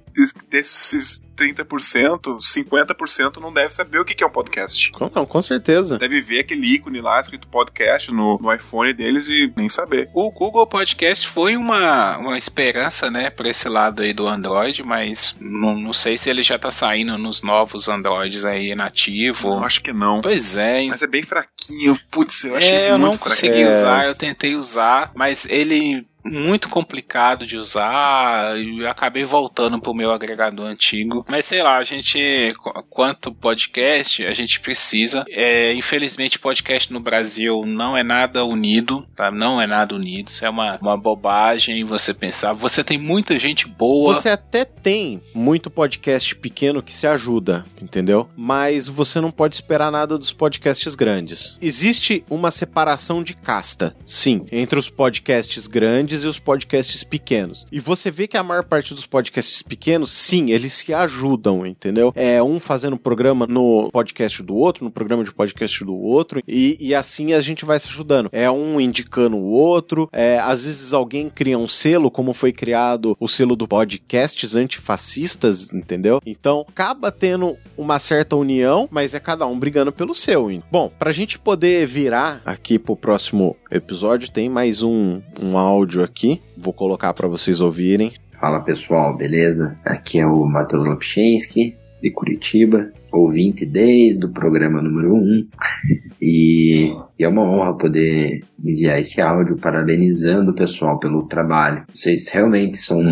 desses 30%, 50% não deve saber o que é um podcast. Com- Não, com certeza. Deve ver aquele ícone lá escrito podcast no, no iPhone deles e nem saber. O Google Podcast foi uma, uma esperança, né, por esse lado aí do Android, mas não, não sei se ele já tá saindo nos novos Androids aí nativo. Eu acho que não. Pois é, Mas é bem fraquinho. Putz, eu achei é, eu muito não fraquinho. consegui É. usar, eu tentei usar, mas ele muito complicado de usar e acabei voltando pro meu agregador antigo. Mas sei lá, a gente, qu- quanto podcast, a gente precisa. É, infelizmente, podcast no Brasil não é nada unido, tá? Não é nada unido. Isso é uma, uma bobagem você pensar. Você tem muita gente boa. Você até tem muito podcast pequeno que se ajuda, entendeu? Mas você não pode esperar nada dos podcasts grandes. Existe uma separação de casta, sim, entre os podcasts grandes grandes e os podcasts pequenos. E você vê que a maior parte dos podcasts pequenos, sim, eles se ajudam, entendeu? É um fazendo programa no podcast do outro, no programa de podcast do outro, e, e assim a gente vai se ajudando. É um indicando o outro, é, às vezes alguém cria um selo, como foi criado o selo do podcasts antifascistas, entendeu? Então acaba tendo uma certa união, mas é cada um brigando pelo seu. Bom, pra gente poder virar aqui pro próximo episódio, tem mais um, um áudio aqui. Vou colocar para vocês ouvirem. Fala pessoal, beleza? Aqui é o Matheus Lopchinski, de Curitiba, ouvinte desde o programa número 1. E, e é uma honra poder enviar esse áudio parabenizando o pessoal pelo trabalho. Vocês realmente são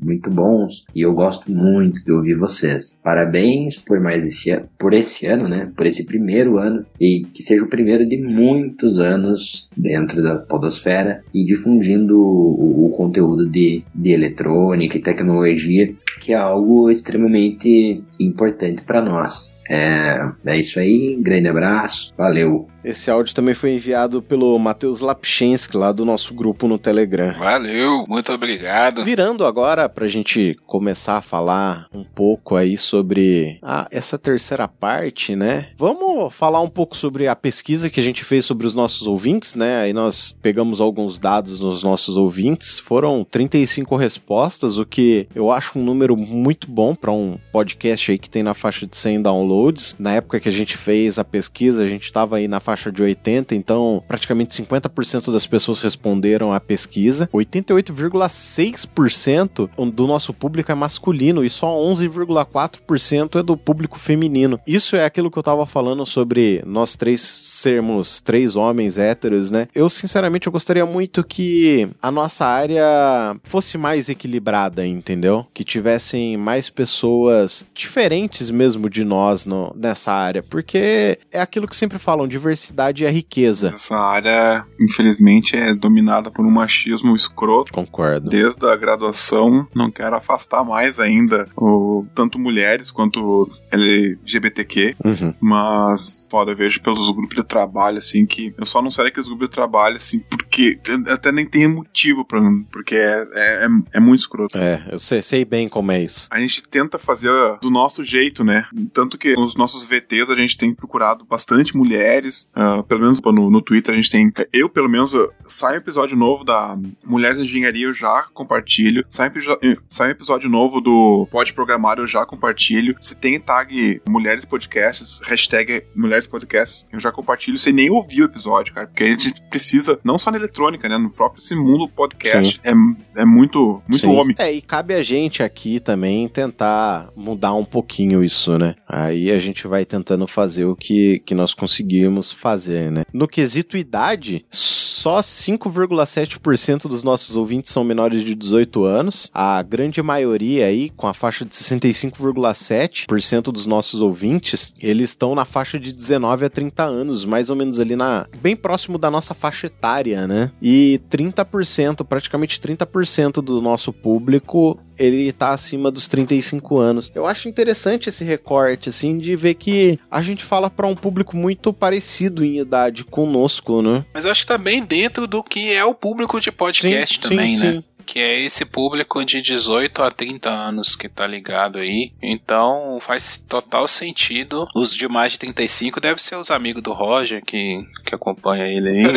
muito bons e eu gosto muito de ouvir vocês. Parabéns por mais esse por esse ano, né? Por esse primeiro ano e que seja o primeiro de muitos anos dentro da podosfera e difundindo o, o conteúdo de, de eletrônica e tecnologia, que é algo extremamente importante para nós. É, é isso aí, grande abraço, valeu. Esse áudio também foi enviado pelo Matheus Lapchensky, lá do nosso grupo no Telegram. Valeu, muito obrigado. Virando agora pra gente começar a falar um pouco aí sobre a, essa terceira parte, né? Vamos falar um pouco sobre a pesquisa que a gente fez sobre os nossos ouvintes, né? Aí nós pegamos alguns dados nos nossos ouvintes. Foram 35 respostas, o que eu acho um número muito bom para um podcast aí que tem na faixa de 100 downloads. Na época que a gente fez a pesquisa, a gente estava aí na faixa de 80, então praticamente 50% das pessoas responderam à pesquisa. 88,6% do nosso público é masculino e só 11,4% é do público feminino. Isso é aquilo que eu tava falando sobre nós três sermos três homens héteros, né? Eu sinceramente eu gostaria muito que a nossa área fosse mais equilibrada, entendeu? Que tivessem mais pessoas diferentes mesmo de nós no, nessa área, porque é aquilo que sempre falam, diversidade a riqueza. Essa área, infelizmente, é dominada por um machismo escroto. Concordo. Desde a graduação, não quero afastar mais ainda o, tanto mulheres quanto LGBTQ, uhum. mas, foda, eu vejo pelos grupos de trabalho, assim, que eu só não sei aqueles grupos de trabalho, assim, porque até nem tem motivo pra porque é, é, é, muito escroto. É, eu sei, sei bem como é isso. A gente tenta fazer do nosso jeito, né? Tanto que nos nossos VTs a gente tem procurado bastante mulheres, Uh, pelo menos no, no Twitter a gente tem. Eu, pelo menos, sai um episódio novo da Mulheres de Engenharia, eu já compartilho. Sai um, sai um episódio novo do Pode Programar, eu já compartilho. Se tem tag Mulheres Podcasts, hashtag Mulheres Podcasts, eu já compartilho sem nem ouvir o episódio, cara. Porque a gente precisa, não só na eletrônica, né? No próprio esse mundo podcast, é, é muito, muito Sim. homem. É, e cabe a gente aqui também tentar mudar um pouquinho isso, né? Aí a gente vai tentando fazer o que, que nós conseguimos fazer, né? No quesito idade, só 5,7% dos nossos ouvintes são menores de 18 anos. A grande maioria aí, com a faixa de 65,7% dos nossos ouvintes, eles estão na faixa de 19 a 30 anos, mais ou menos ali na bem próximo da nossa faixa etária, né? E 30%, praticamente 30% do nosso público ele tá acima dos 35 anos. Eu acho interessante esse recorte, assim, de ver que a gente fala para um público muito parecido em idade conosco, né? Mas eu acho que tá bem dentro do que é o público de podcast sim, também, sim, né? Sim que é esse público de 18 a 30 anos que tá ligado aí. Então faz total sentido. Os de mais de 35 devem ser os amigos do Roger que, que acompanha ele aí.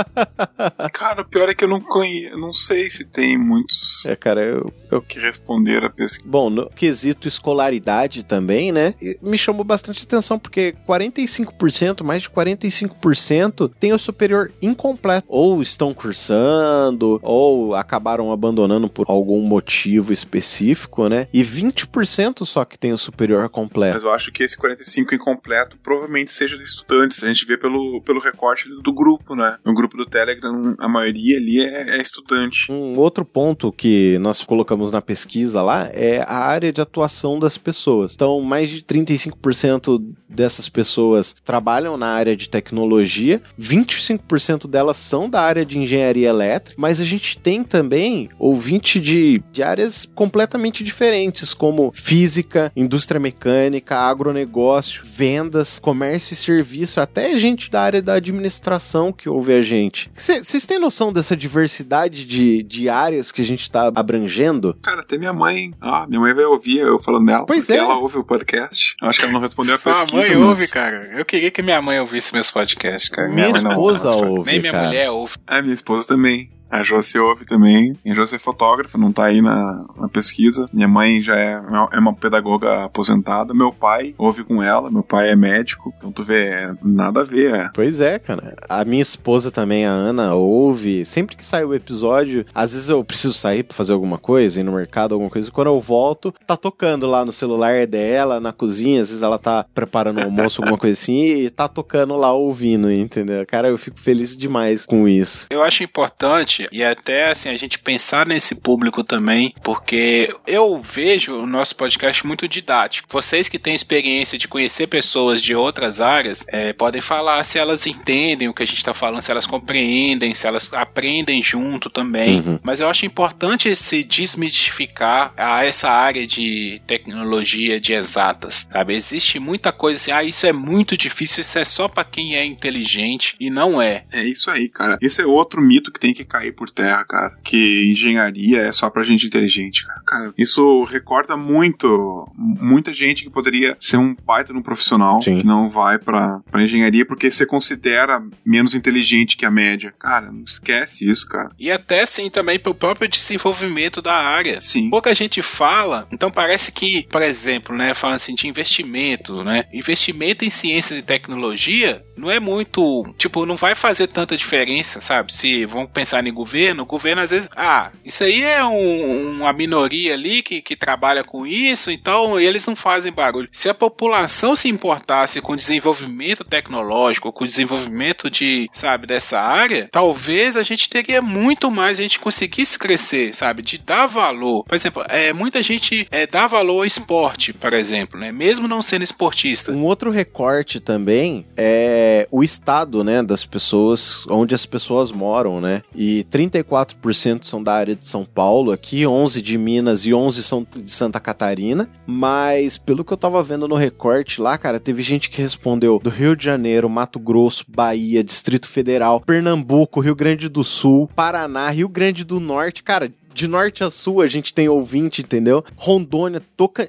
cara, o pior é que eu não conheço, não sei se tem muitos. É, cara, eu, eu que responder a pesquisa. Bom, no quesito escolaridade também, né? Me chamou bastante atenção porque 45%, mais de 45% tem o superior incompleto ou estão cursando ou a acabaram abandonando por algum motivo específico, né? E 20% só que tem o superior completo. Mas eu acho que esse 45 incompleto provavelmente seja de estudantes. A gente vê pelo, pelo recorte do grupo, né? No grupo do Telegram, a maioria ali é, é estudante. Um outro ponto que nós colocamos na pesquisa lá é a área de atuação das pessoas. Então, mais de 35% dessas pessoas trabalham na área de tecnologia, 25% delas são da área de engenharia elétrica, mas a gente tenta também ouvinte de, de áreas completamente diferentes, como física, indústria mecânica, agronegócio, vendas, comércio e serviço, até gente da área da administração que ouve a gente. Vocês têm noção dessa diversidade de, de áreas que a gente tá abrangendo? Cara, até minha mãe. Ah, minha mãe vai ouvir eu falando dela. Pois é. ela ouve o podcast. Eu acho que ela não respondeu a Sua pesquisa. mãe mas- ouve, cara. Eu queria que minha mãe ouvisse meus podcasts, cara. Minha não esposa ouve, ouve, Nem minha cara. mulher ouve. É, minha esposa também. A Josi ouve também. A Josi é fotógrafa, não tá aí na, na pesquisa. Minha mãe já é, é uma pedagoga aposentada. Meu pai ouve com ela. Meu pai é médico. Então tu vê, é nada a ver. É. Pois é, cara. A minha esposa também, a Ana, ouve. Sempre que sai o episódio, às vezes eu preciso sair pra fazer alguma coisa, ir no mercado, alguma coisa. Quando eu volto, tá tocando lá no celular dela, na cozinha. Às vezes ela tá preparando o almoço, alguma coisa assim, e tá tocando lá ouvindo, entendeu? Cara, eu fico feliz demais com isso. Eu acho importante e até assim a gente pensar nesse público também, porque eu vejo o nosso podcast muito didático. Vocês que têm experiência de conhecer pessoas de outras áreas eh, podem falar se elas entendem o que a gente está falando, se elas compreendem, se elas aprendem junto também. Uhum. Mas eu acho importante se desmistificar a essa área de tecnologia de exatas, sabe? Existe muita coisa assim, ah, isso é muito difícil, isso é só para quem é inteligente e não é. É isso aí, cara. Esse é outro mito que tem que cair por terra, cara. Que engenharia é só pra gente inteligente, cara. Cara, isso recorta muito, muita gente que poderia ser um baita no profissional, Sim. que não vai pra, pra engenharia porque você considera menos inteligente que a média. Cara, não esquece isso, cara. E até sim também pro próprio desenvolvimento da área. Sim. Pouca gente fala, então parece que, por exemplo, né, falando assim de investimento, né? Investimento em ciências e tecnologia não é muito, tipo, não vai fazer tanta diferença, sabe? Se vamos pensar em governo, o governo às vezes, ah, isso aí é um- uma minoria ali que, que trabalha com isso, então eles não fazem barulho. Se a população se importasse com o desenvolvimento tecnológico, com o desenvolvimento de, sabe, dessa área, talvez a gente teria muito mais, a gente conseguisse crescer, sabe, de dar valor. Por exemplo, é, muita gente é, dá valor ao esporte, por exemplo, né? Mesmo não sendo esportista. Um outro recorte também é o estado, né, das pessoas, onde as pessoas moram, né? E 34% são da área de São Paulo aqui, 11 de Minas e 11 são de Santa Catarina, mas pelo que eu tava vendo no recorte lá, cara, teve gente que respondeu do Rio de Janeiro, Mato Grosso, Bahia, Distrito Federal, Pernambuco, Rio Grande do Sul, Paraná, Rio Grande do Norte, cara, de norte a sul a gente tem ouvinte, entendeu? Rondônia, Toca...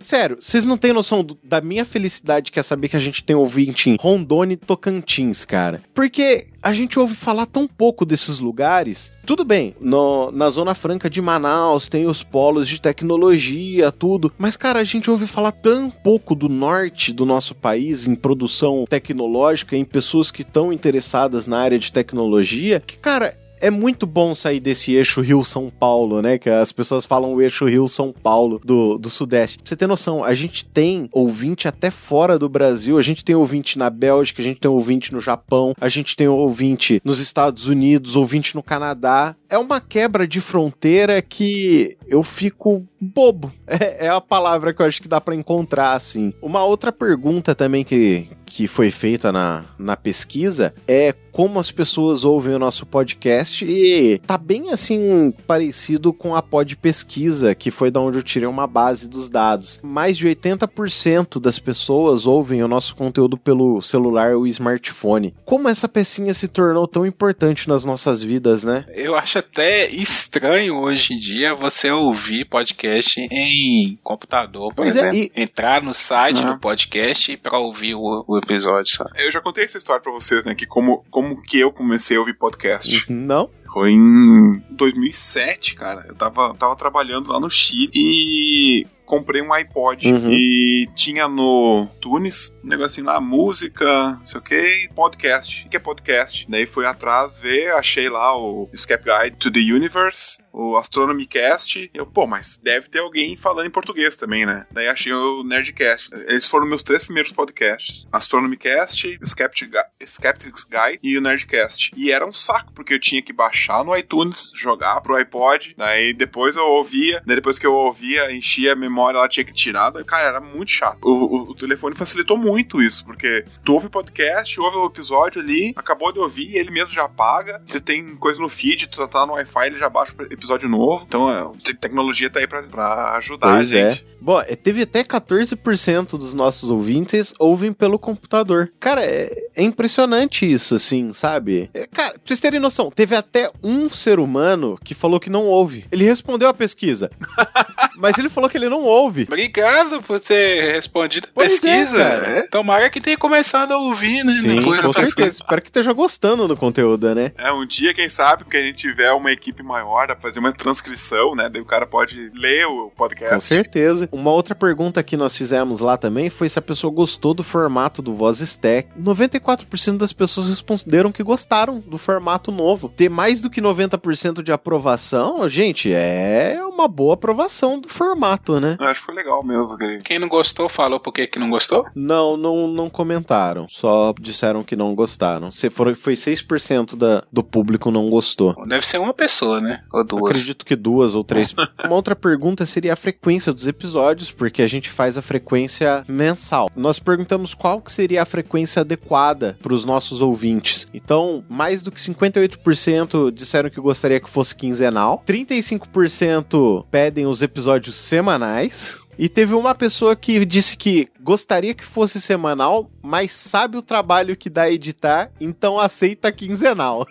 Sério, vocês não têm noção do- da minha felicidade que é saber que a gente tem ouvinte em Rondônia e Tocantins, cara. Porque a gente ouve falar tão pouco desses lugares. Tudo bem, no- na Zona Franca de Manaus tem os polos de tecnologia, tudo. Mas, cara, a gente ouve falar tão pouco do norte do nosso país em produção tecnológica, em pessoas que estão interessadas na área de tecnologia, que, cara, é muito bom sair desse eixo Rio-São Paulo, né? Que as pessoas falam o eixo Rio-São Paulo do, do Sudeste. Pra você ter noção, a gente tem ouvinte até fora do Brasil. A gente tem ouvinte na Bélgica, a gente tem ouvinte no Japão, a gente tem ouvinte nos Estados Unidos, ouvinte no Canadá. É uma quebra de fronteira que eu fico bobo. É, é a palavra que eu acho que dá pra encontrar, assim. Uma outra pergunta também que, que foi feita na, na pesquisa é como as pessoas ouvem o nosso podcast e tá bem assim parecido com a pod pesquisa, que foi da onde eu tirei uma base dos dados. Mais de 80% das pessoas ouvem o nosso conteúdo pelo celular ou smartphone. Como essa pecinha se tornou tão importante nas nossas vidas, né? Eu acho até estranho hoje em dia você ouvir podcast em computador, por Pois é, exemplo. e- Entrar no site Ah. do podcast pra ouvir o, o episódio, sabe? Eu já contei essa história pra vocês, né? Que como, como que eu comecei a ouvir podcast. Não? Foi em 2007, cara. Eu tava, tava trabalhando lá no Chile e comprei um iPod Uhum. e tinha no Tunes um negocinho lá, música, não sei o que, podcast. O que é podcast? Daí fui atrás ver, achei lá o Escape Guide to the Universe. O Astronomy Cast. Eu, pô, mas deve ter alguém falando em português também, né? Daí achei o Nerdcast. Eles foram meus três primeiros podcasts: Astronomy Cast, Skeptic, Skeptics Guide e o Nerdcast. E era um saco, porque eu tinha que baixar no iTunes, jogar pro iPod, daí depois eu ouvia, daí depois que eu ouvia, enchia a memória, ela tinha que tirar. Daí, cara, era muito chato. O, o, o telefone facilitou muito isso, porque tu ouve o podcast, ouve o episódio ali, acabou de ouvir, ele mesmo já apaga. Se tem coisa no feed, tu tá no Wi-Fi, ele já baixa o episódio novo. Então, é, a tecnologia tá aí pra, pra ajudar Pois a é. gente. Bom, é, teve até 14% dos nossos ouvintes ouvem pelo computador. Cara, é, é impressionante isso, assim, sabe? É, cara, pra vocês terem noção, teve até um ser humano que falou que não ouve. Ele respondeu a pesquisa. mas ele falou que ele não ouve. Obrigado por ter respondido a Pois é, pesquisa. cara. Tomara que tenha começado a ouvir, né? Sim, depois com pesquisa. certeza. Espero que esteja gostando do conteúdo, né? É, um dia, quem sabe, que a gente tiver uma equipe maior, dá pra fazer uma transcrição, né? Daí o cara pode ler o podcast. Com certeza. Uma outra pergunta que nós fizemos lá também foi se a pessoa gostou do formato do Voz Stack. 94% das pessoas responderam que gostaram do formato novo. Ter mais do que 90% de aprovação, gente, é uma boa aprovação do formato, né? Eu acho que foi legal mesmo. Que... Quem não gostou, falou por que que não gostou? Não, não, não comentaram. Só disseram que não gostaram. Se for, foi 6% da, do público não gostou. Deve ser uma pessoa, né? Ou duas. Acredito que duas ou três. Uma outra pergunta seria a frequência dos episódios, porque a gente faz a frequência mensal. Nós perguntamos qual que seria a frequência adequada para os nossos ouvintes. Então, mais do que 58% disseram que gostaria que fosse quinzenal, 35% pedem os episódios semanais. E teve uma pessoa que disse que gostaria que fosse semanal, mas sabe o trabalho que dá a editar, então aceita quinzenal.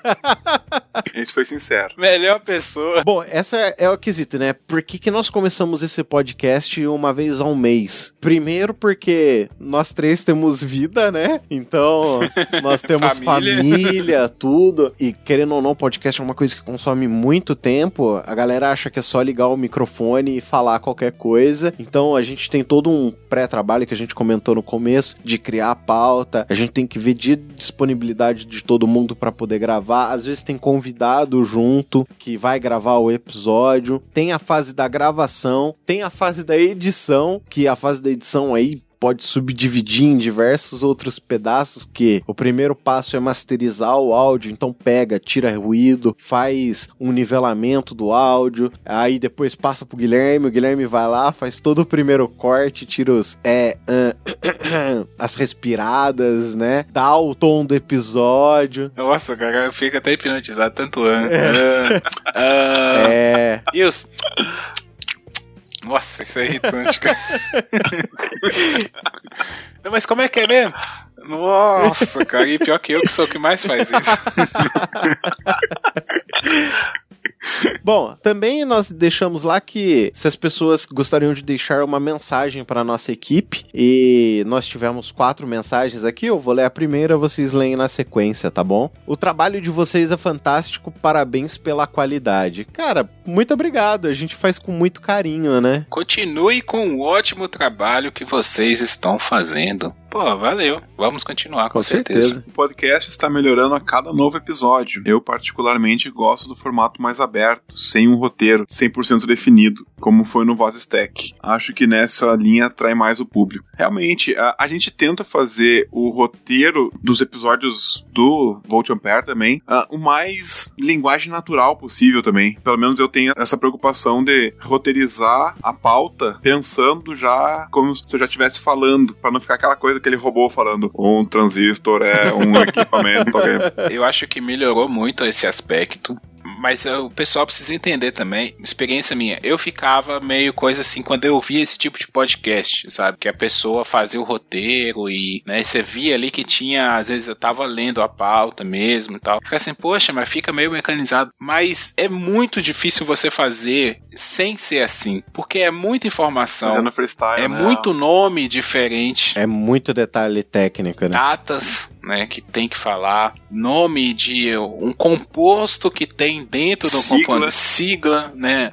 A gente foi sincero. Melhor pessoa. Bom, essa é, é o quesito, né? Por que, que nós começamos esse podcast uma vez ao mês? Primeiro porque nós três temos vida, né? Então, nós temos Família. família. tudo. E querendo ou não, podcast é uma coisa que consome muito tempo. A galera acha que é só ligar o microfone e falar qualquer coisa. Então, a gente tem todo um pré-trabalho que a gente comentou no começo de criar a pauta. A gente tem que ver de disponibilidade de todo mundo para poder gravar. Às vezes tem convidado junto que vai gravar o episódio. Tem a fase da gravação, tem a fase da edição, que a fase da edição aí pode subdividir em diversos outros pedaços, que o primeiro passo é masterizar o áudio, então pega, tira ruído, faz um nivelamento do áudio, aí depois passa pro Guilherme, o Guilherme vai lá, faz todo o primeiro corte, tira os é, ahn, as respiradas, né? Dá o tom do episódio. Nossa, cara, fica até hipnotizado tanto ano. Ah, ah, É. E os... Nossa, isso é irritante, cara. Não, mas como é que é mesmo? Nossa, cara, e pior que eu que sou o que mais faz isso. Bom, também nós deixamos lá que se as pessoas gostariam de deixar uma mensagem para nossa equipe, e nós tivemos quatro mensagens aqui, eu vou ler a primeira, vocês leem na sequência, tá bom? O trabalho de vocês é fantástico, parabéns pela qualidade. Cara, muito obrigado, a gente faz com muito carinho, né? Continue com o ótimo trabalho que vocês estão fazendo. Pô, valeu. Vamos continuar, com, certeza. O podcast está melhorando a cada novo episódio. Eu, particularmente, gosto do formato mais aberto, sem um roteiro 100% definido, como foi no Voz Stack. Acho que nessa linha atrai mais o público. Realmente, a, a gente tenta fazer o roteiro dos episódios do Volt Ampere também ah, o mais linguagem natural possível também. Pelo menos eu tenho essa preocupação de roteirizar a pauta pensando já como se eu já estivesse falando, para não ficar aquela coisa aquele robô falando um transistor é um equipamento. Eu acho que melhorou muito esse aspecto. Mas uh, o pessoal precisa entender também, experiência minha, eu ficava meio coisa assim quando eu via esse tipo de podcast, sabe? Que a pessoa fazia o roteiro e, né, você via ali que tinha, às vezes eu tava lendo a pauta mesmo e tal. Fica assim, poxa, mas fica meio mecanizado. Mas é muito difícil você fazer sem ser assim, porque é muita informação, Fazendo freestyle, é né? muito nome diferente É muito detalhe técnico, né? datas, né, que tem que falar, nome de um composto que tem dentro do Sigla. composto, sigla, né,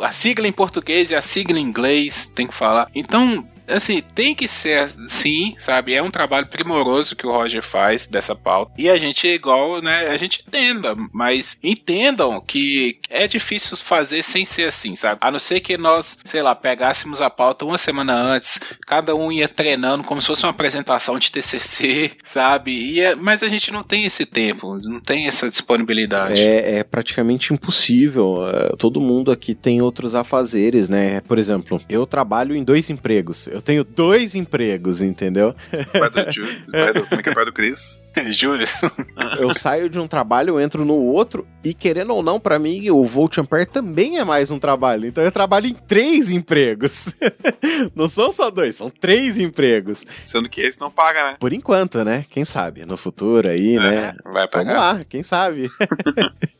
a sigla em português e a sigla em inglês tem que falar. Então, assim, tem que ser sim, sabe? É um trabalho primoroso que o Roger faz dessa pauta. E a gente é igual, né? A gente entenda, mas entendam que é difícil fazer sem ser assim, sabe? A não ser que nós, sei lá, pegássemos a pauta uma semana antes, cada um ia treinando como se fosse uma apresentação de TCC, sabe? E é, mas a gente não tem esse tempo, não tem essa disponibilidade. É, é praticamente impossível. É, todo mundo aqui tem outros afazeres, né? Por exemplo, eu trabalho em dois empregos. Eu tenho dois empregos, entendeu? Pai do, do, como é que é pai do Chris? Júlio. eu saio de um trabalho, entro no outro, e querendo ou não, para mim, o Volt Ampere também é mais um trabalho. Então eu trabalho em três empregos. não são só dois, são três empregos. Sendo que esse não paga, né? Por enquanto, né? Quem sabe? No futuro aí, é, né? Vai pagar. Vamos lá, quem sabe?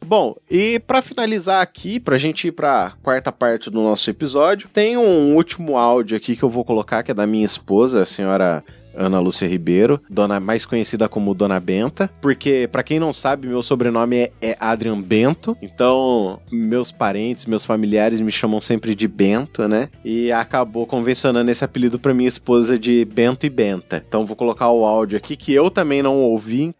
Bom, e para finalizar aqui, pra gente ir pra quarta parte do nosso episódio, tem um último áudio aqui que eu vou colocar, que é da minha esposa, a senhora Ana Lúcia Ribeiro, dona mais conhecida como Dona Benta, porque para quem não sabe, meu sobrenome é, é, Adrian Bento, então meus parentes, meus familiares me chamam sempre de Bento, né? E acabou convencionando esse apelido para minha esposa de Bento e Benta. Então vou colocar o áudio aqui que eu também não ouvi,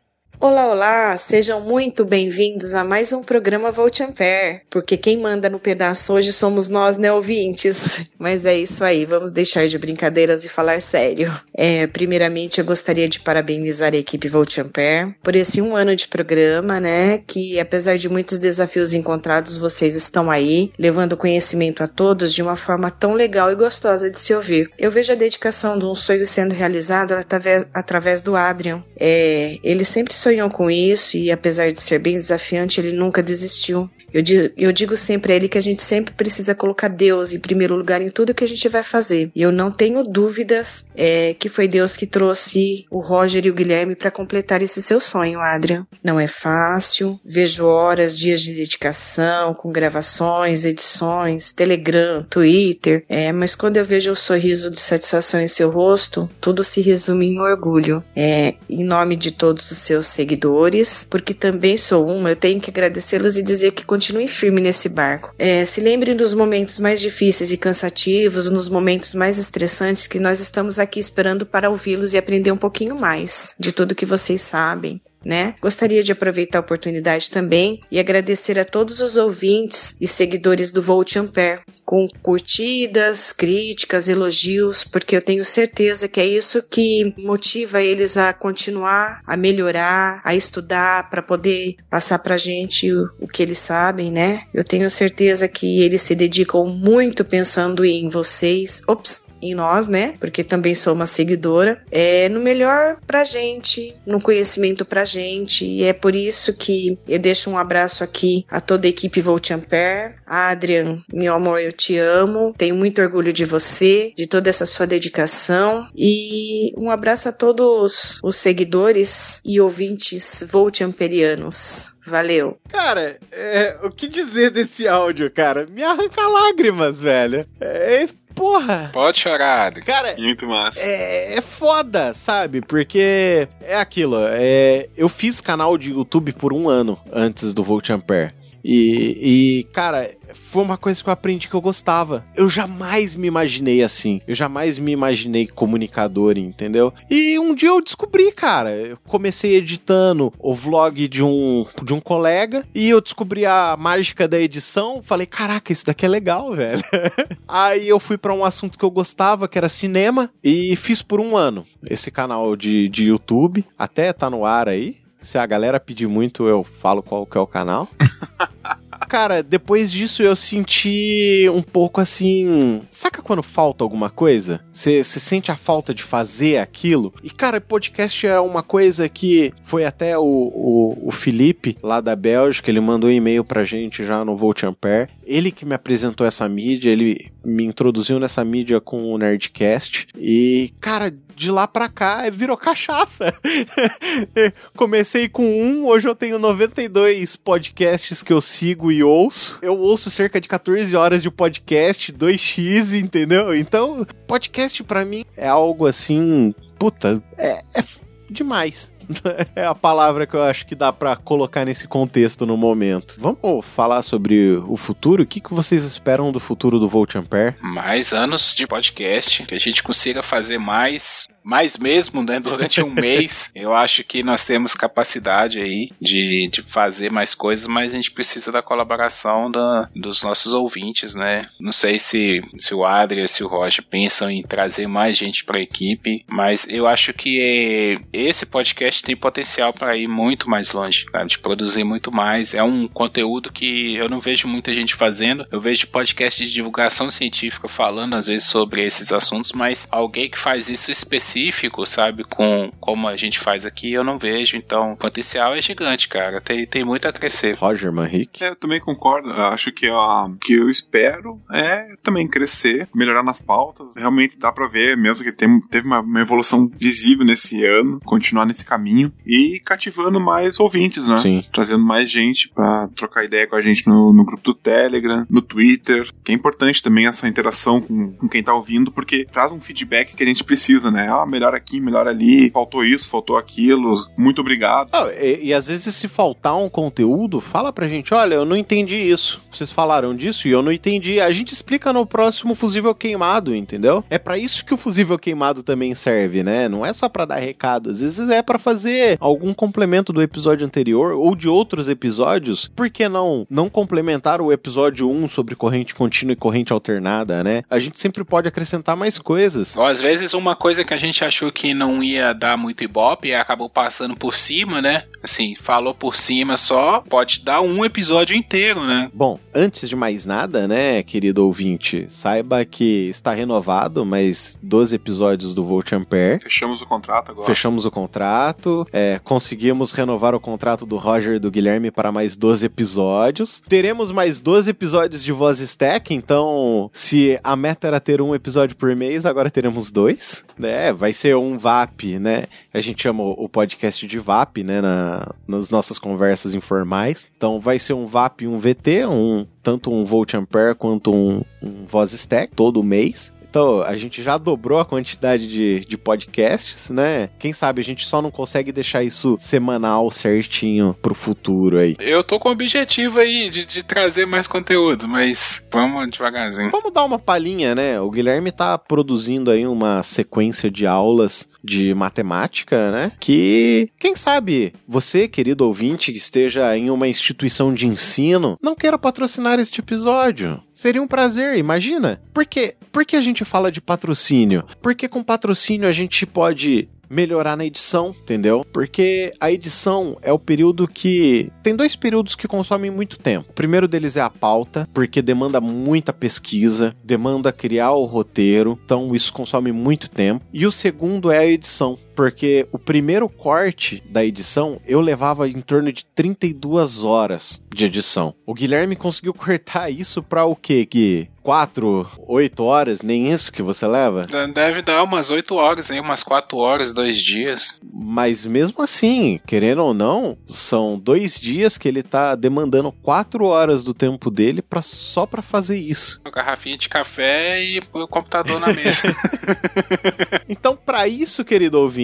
Olá, olá! Sejam muito bem-vindos a mais um programa Volte Ampere, porque quem manda no pedaço hoje somos nós, né, ouvintes? Mas é isso aí, vamos deixar de brincadeiras e falar sério. É, primeiramente, eu gostaria de parabenizar a equipe Volte Ampere por esse um ano de programa, né, que apesar de muitos desafios encontrados, vocês estão aí, levando conhecimento a todos de uma forma tão legal e gostosa de se ouvir. Eu vejo a dedicação de um sonho sendo realizado através, através do Adrian. É, ele sempre sonhou sonhou com isso e, apesar de ser bem desafiante, ele nunca desistiu. Eu eu digo sempre a ele que a gente sempre precisa colocar Deus em primeiro lugar em tudo que a gente vai fazer. E eu não tenho dúvidas é, que foi Deus que trouxe o Roger e o Guilherme para completar esse seu sonho, Adrian. Não é fácil, vejo horas, dias de dedicação, com gravações, edições, Telegram, Twitter, é, mas quando eu vejo o sorriso de satisfação em seu rosto, tudo se resume em orgulho. É, em nome de todos os seus seguidores, porque também sou uma, eu tenho que agradecê-los e dizer que continue firme nesse barco. É, se lembre dos momentos mais difíceis e cansativos, nos momentos mais estressantes que nós estamos aqui esperando para ouvi-los e aprender um pouquinho mais de tudo que vocês sabem né? Gostaria de aproveitar a oportunidade também e agradecer a todos os ouvintes e seguidores do Volt Ampere, com curtidas, críticas, elogios, porque eu tenho certeza que é isso que motiva eles a continuar, a melhorar, a estudar para poder passar pra gente o, o que eles sabem, né? Eu tenho certeza que eles se dedicam muito pensando em vocês. Ops, em nós, né? Porque também sou uma seguidora, é no melhor pra gente, no conhecimento pra gente. E é por isso que eu deixo um abraço aqui a toda a equipe Volt Ampere. Adrian, meu amor, eu te amo. Tenho muito orgulho de você, de toda essa sua dedicação. E um abraço a todos os seguidores e ouvintes Volt Amperianos. Valeu. Cara, é, o que dizer desse áudio, cara? Me arranca lágrimas, velho. É, porra. Pode chorar. Cara, Muito massa. é, é foda, sabe? Porque é aquilo. É, eu fiz canal de YouTube por um ano antes do Volt Ampere. E, e, cara, foi uma coisa que eu aprendi que eu gostava. Eu jamais me imaginei assim. Eu jamais me imaginei comunicador, entendeu? E um dia eu descobri, cara. Eu comecei editando o vlog de um, de um colega e eu descobri a mágica da edição. Falei, caraca, isso daqui é legal, velho. Aí eu fui para um assunto que eu gostava, que era cinema, e fiz por um ano esse canal de, de YouTube. Até tá no ar aí. Se a galera pedir muito, eu falo qual que é o canal. Cara, depois disso eu senti um pouco assim. Saca quando falta alguma coisa? Você sente a falta de fazer aquilo? E, cara, podcast é uma coisa que foi até o, o, o Felipe, lá da Bélgica, ele mandou um e-mail pra gente já no Volt Ampere. Ele que me apresentou essa mídia, ele me introduziu nessa mídia com o Nerdcast. E, cara, de lá pra cá virou cachaça. Comecei com um, hoje eu tenho 92 podcasts que eu sigo e ouço. Eu ouço cerca de 14 horas de podcast, 2x, entendeu? Então, podcast para mim é algo assim, puta, é, é demais. É a palavra que eu acho que dá para colocar nesse contexto no momento. Vamos falar sobre o futuro? O que, que vocês esperam do futuro do Volt Ampere? Mais anos de podcast, que a gente consiga fazer mais, mais mesmo, né? Durante um mês. Eu acho que nós temos capacidade aí de, de fazer mais coisas, mas a gente precisa da colaboração da, dos nossos ouvintes, né? Não sei se, se o Adria, se o Roger pensam em trazer mais gente para a equipe, mas eu acho que esse podcast tem potencial para ir muito mais longe, cara, de produzir muito mais. É um conteúdo que eu não vejo muita gente fazendo. Eu vejo podcast de divulgação científica falando às vezes sobre esses assuntos, mas alguém que faz isso específico, sabe, com como a gente faz aqui, eu não vejo. Então, o potencial é gigante, cara. Tem, tem muito a crescer. Roger Manrique. É, eu também concordo. Eu acho que o que eu espero é também crescer, melhorar nas pautas. Realmente dá para ver, mesmo que tem, teve uma, uma evolução visível nesse ano, continuar nesse caminho caminho e cativando mais ouvintes, né? Sim. Trazendo mais gente para trocar ideia com a gente no, no, grupo do Telegram, no Twitter, que é importante também essa interação com, com quem tá ouvindo, porque traz um feedback que a gente precisa, né? Ah, melhor aqui, melhor ali, faltou isso, faltou aquilo, muito obrigado. Ah, e, e às vezes se faltar um conteúdo, fala pra gente, olha, eu não entendi isso. Vocês falaram disso e eu não entendi. A gente explica no próximo fusível queimado, entendeu? É para isso que o fusível queimado também serve, né? Não é só para dar recado, às vezes é para fazer fazer algum complemento do episódio anterior ou de outros episódios, por que não não complementar o episódio 1 sobre corrente contínua e corrente alternada, né? A gente sempre pode acrescentar mais coisas. Ou às vezes uma coisa que a gente achou que não ia dar muito ibope e acabou passando por cima, né? Assim, falou por cima só, pode dar um episódio inteiro, né? Bom, antes de mais nada, né, querido ouvinte, saiba que está renovado mais 12 episódios do Volt Ampere. Fechamos o contrato agora. Fechamos o contrato contrato, é, conseguimos renovar o contrato do Roger e do Guilherme para mais 12 episódios. Teremos mais 12 episódios de Voz Stack, então se a meta era ter um episódio por mês, agora teremos dois, né? Vai ser um VAP, né? A gente chama o podcast de VAP, né? Na, nas nossas conversas informais. Então vai ser um VAP e um VT, um tanto um Volt Ampere quanto um, um Voz Stack todo mês. Então, a gente já dobrou a quantidade de, de podcasts, né? Quem sabe a gente só não consegue deixar isso semanal certinho pro futuro aí. Eu tô com o objetivo aí de, de trazer mais conteúdo, mas vamos devagarzinho. Vamos dar uma palhinha, né? O Guilherme tá produzindo aí uma sequência de aulas de matemática, né? Que, quem sabe, você, querido ouvinte, que esteja em uma instituição de ensino, não queira patrocinar este episódio. Seria um prazer, imagina. Por quê? Por que a gente fala de patrocínio? Porque com patrocínio a gente pode melhorar na edição, entendeu? Porque a edição é o período que. Tem dois períodos que consomem muito tempo. O primeiro deles é a pauta, porque demanda muita pesquisa, demanda criar o roteiro, então isso consome muito tempo. E o segundo é a edição porque o primeiro corte da edição eu levava em torno de 32 horas de edição. O Guilherme conseguiu cortar isso para o quê, Gui? 4, 8 horas, nem isso que você leva? Deve dar umas 8 horas aí, umas 4 horas, dois dias. Mas mesmo assim, querendo ou não, são dois dias que ele tá demandando 4 horas do tempo dele pra, só para fazer isso. Uma garrafinha de café e o computador na mesa. então, para isso, querido ouvinte,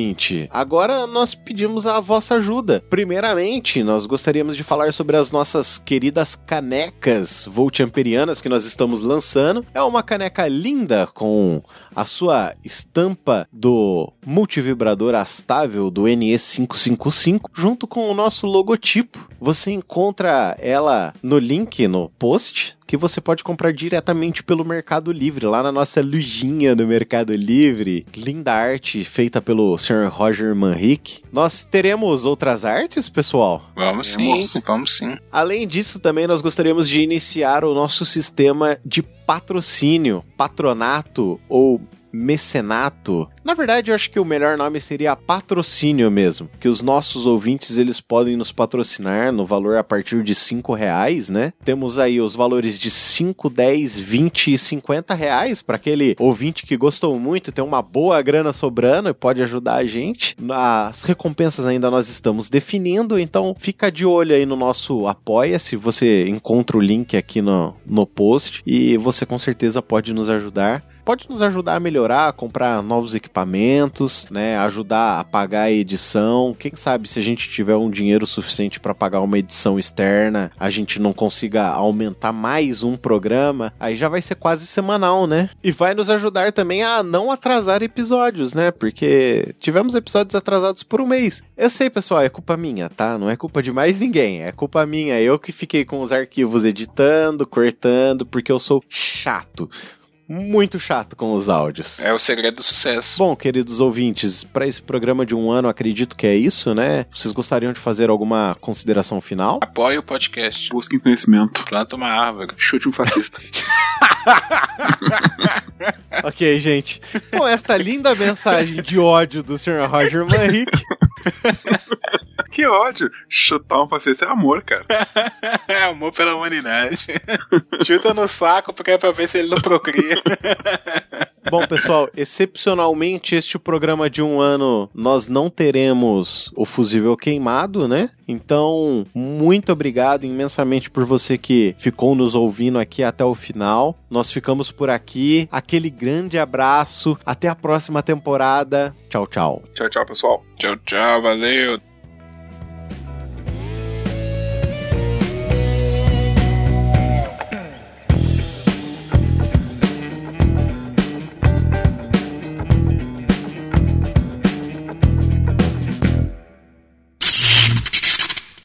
agora nós pedimos a vossa ajuda. Primeiramente, nós gostaríamos de falar sobre as nossas queridas canecas voltamperianas que nós estamos lançando. É uma caneca linda com a sua estampa do multivibrador astável do NE555 junto com o nosso logotipo. Você encontra ela no link no post que você pode comprar diretamente pelo Mercado Livre, lá na nossa lojinha do Mercado Livre. Linda arte feita pelo Sr. Roger Manrique. Nós teremos outras artes, pessoal? Vamos sim, vamos sim. Além disso, também nós gostaríamos de iniciar o nosso sistema de patrocínio, patronato ou mecenato. Na verdade, eu acho que o melhor nome seria patrocínio mesmo, que os nossos ouvintes eles podem nos patrocinar no valor a partir de cinco reais, né? Temos aí os valores de 5, 10, 20 e 50 reais para aquele ouvinte que gostou muito, tem uma boa grana sobrando e pode ajudar a gente. As recompensas ainda nós estamos definindo, então fica de olho aí no nosso apoia-se, você encontra o link aqui no, no post e você com certeza pode nos ajudar pode nos ajudar a melhorar, comprar novos equipamentos, né? Ajudar a pagar a edição. Quem sabe se a gente tiver um dinheiro suficiente para pagar uma edição externa, a gente não consiga aumentar mais um programa, aí já vai ser quase semanal, né? E vai nos ajudar também a não atrasar episódios, né? Porque tivemos episódios atrasados por um mês. Eu sei, pessoal, é culpa minha, tá? Não é culpa de mais ninguém, é culpa minha. Eu que fiquei com os arquivos editando, cortando, porque eu sou chato muito chato com os áudios. É o segredo do sucesso. Bom, queridos ouvintes, para esse programa de um ano, acredito que é isso, né? Vocês gostariam de fazer alguma consideração final? Apoie o podcast. Busquem conhecimento. Planta uma árvore. Chute um fascista. ok, gente. Com esta linda mensagem de ódio do Sr. Roger Manrique. que ódio. Chutar um fascista é amor, cara. é amor pela humanidade. Chuta no saco porque é pra ver se ele não procria. Bom, pessoal, excepcionalmente este programa de um ano nós não teremos o fusível queimado, né? Então, muito obrigado imensamente por você que ficou nos ouvindo aqui até o final. Nós ficamos por aqui. Aquele grande abraço. Até a próxima temporada. Tchau, tchau. Tchau, tchau, pessoal. Tchau, tchau. Valeu.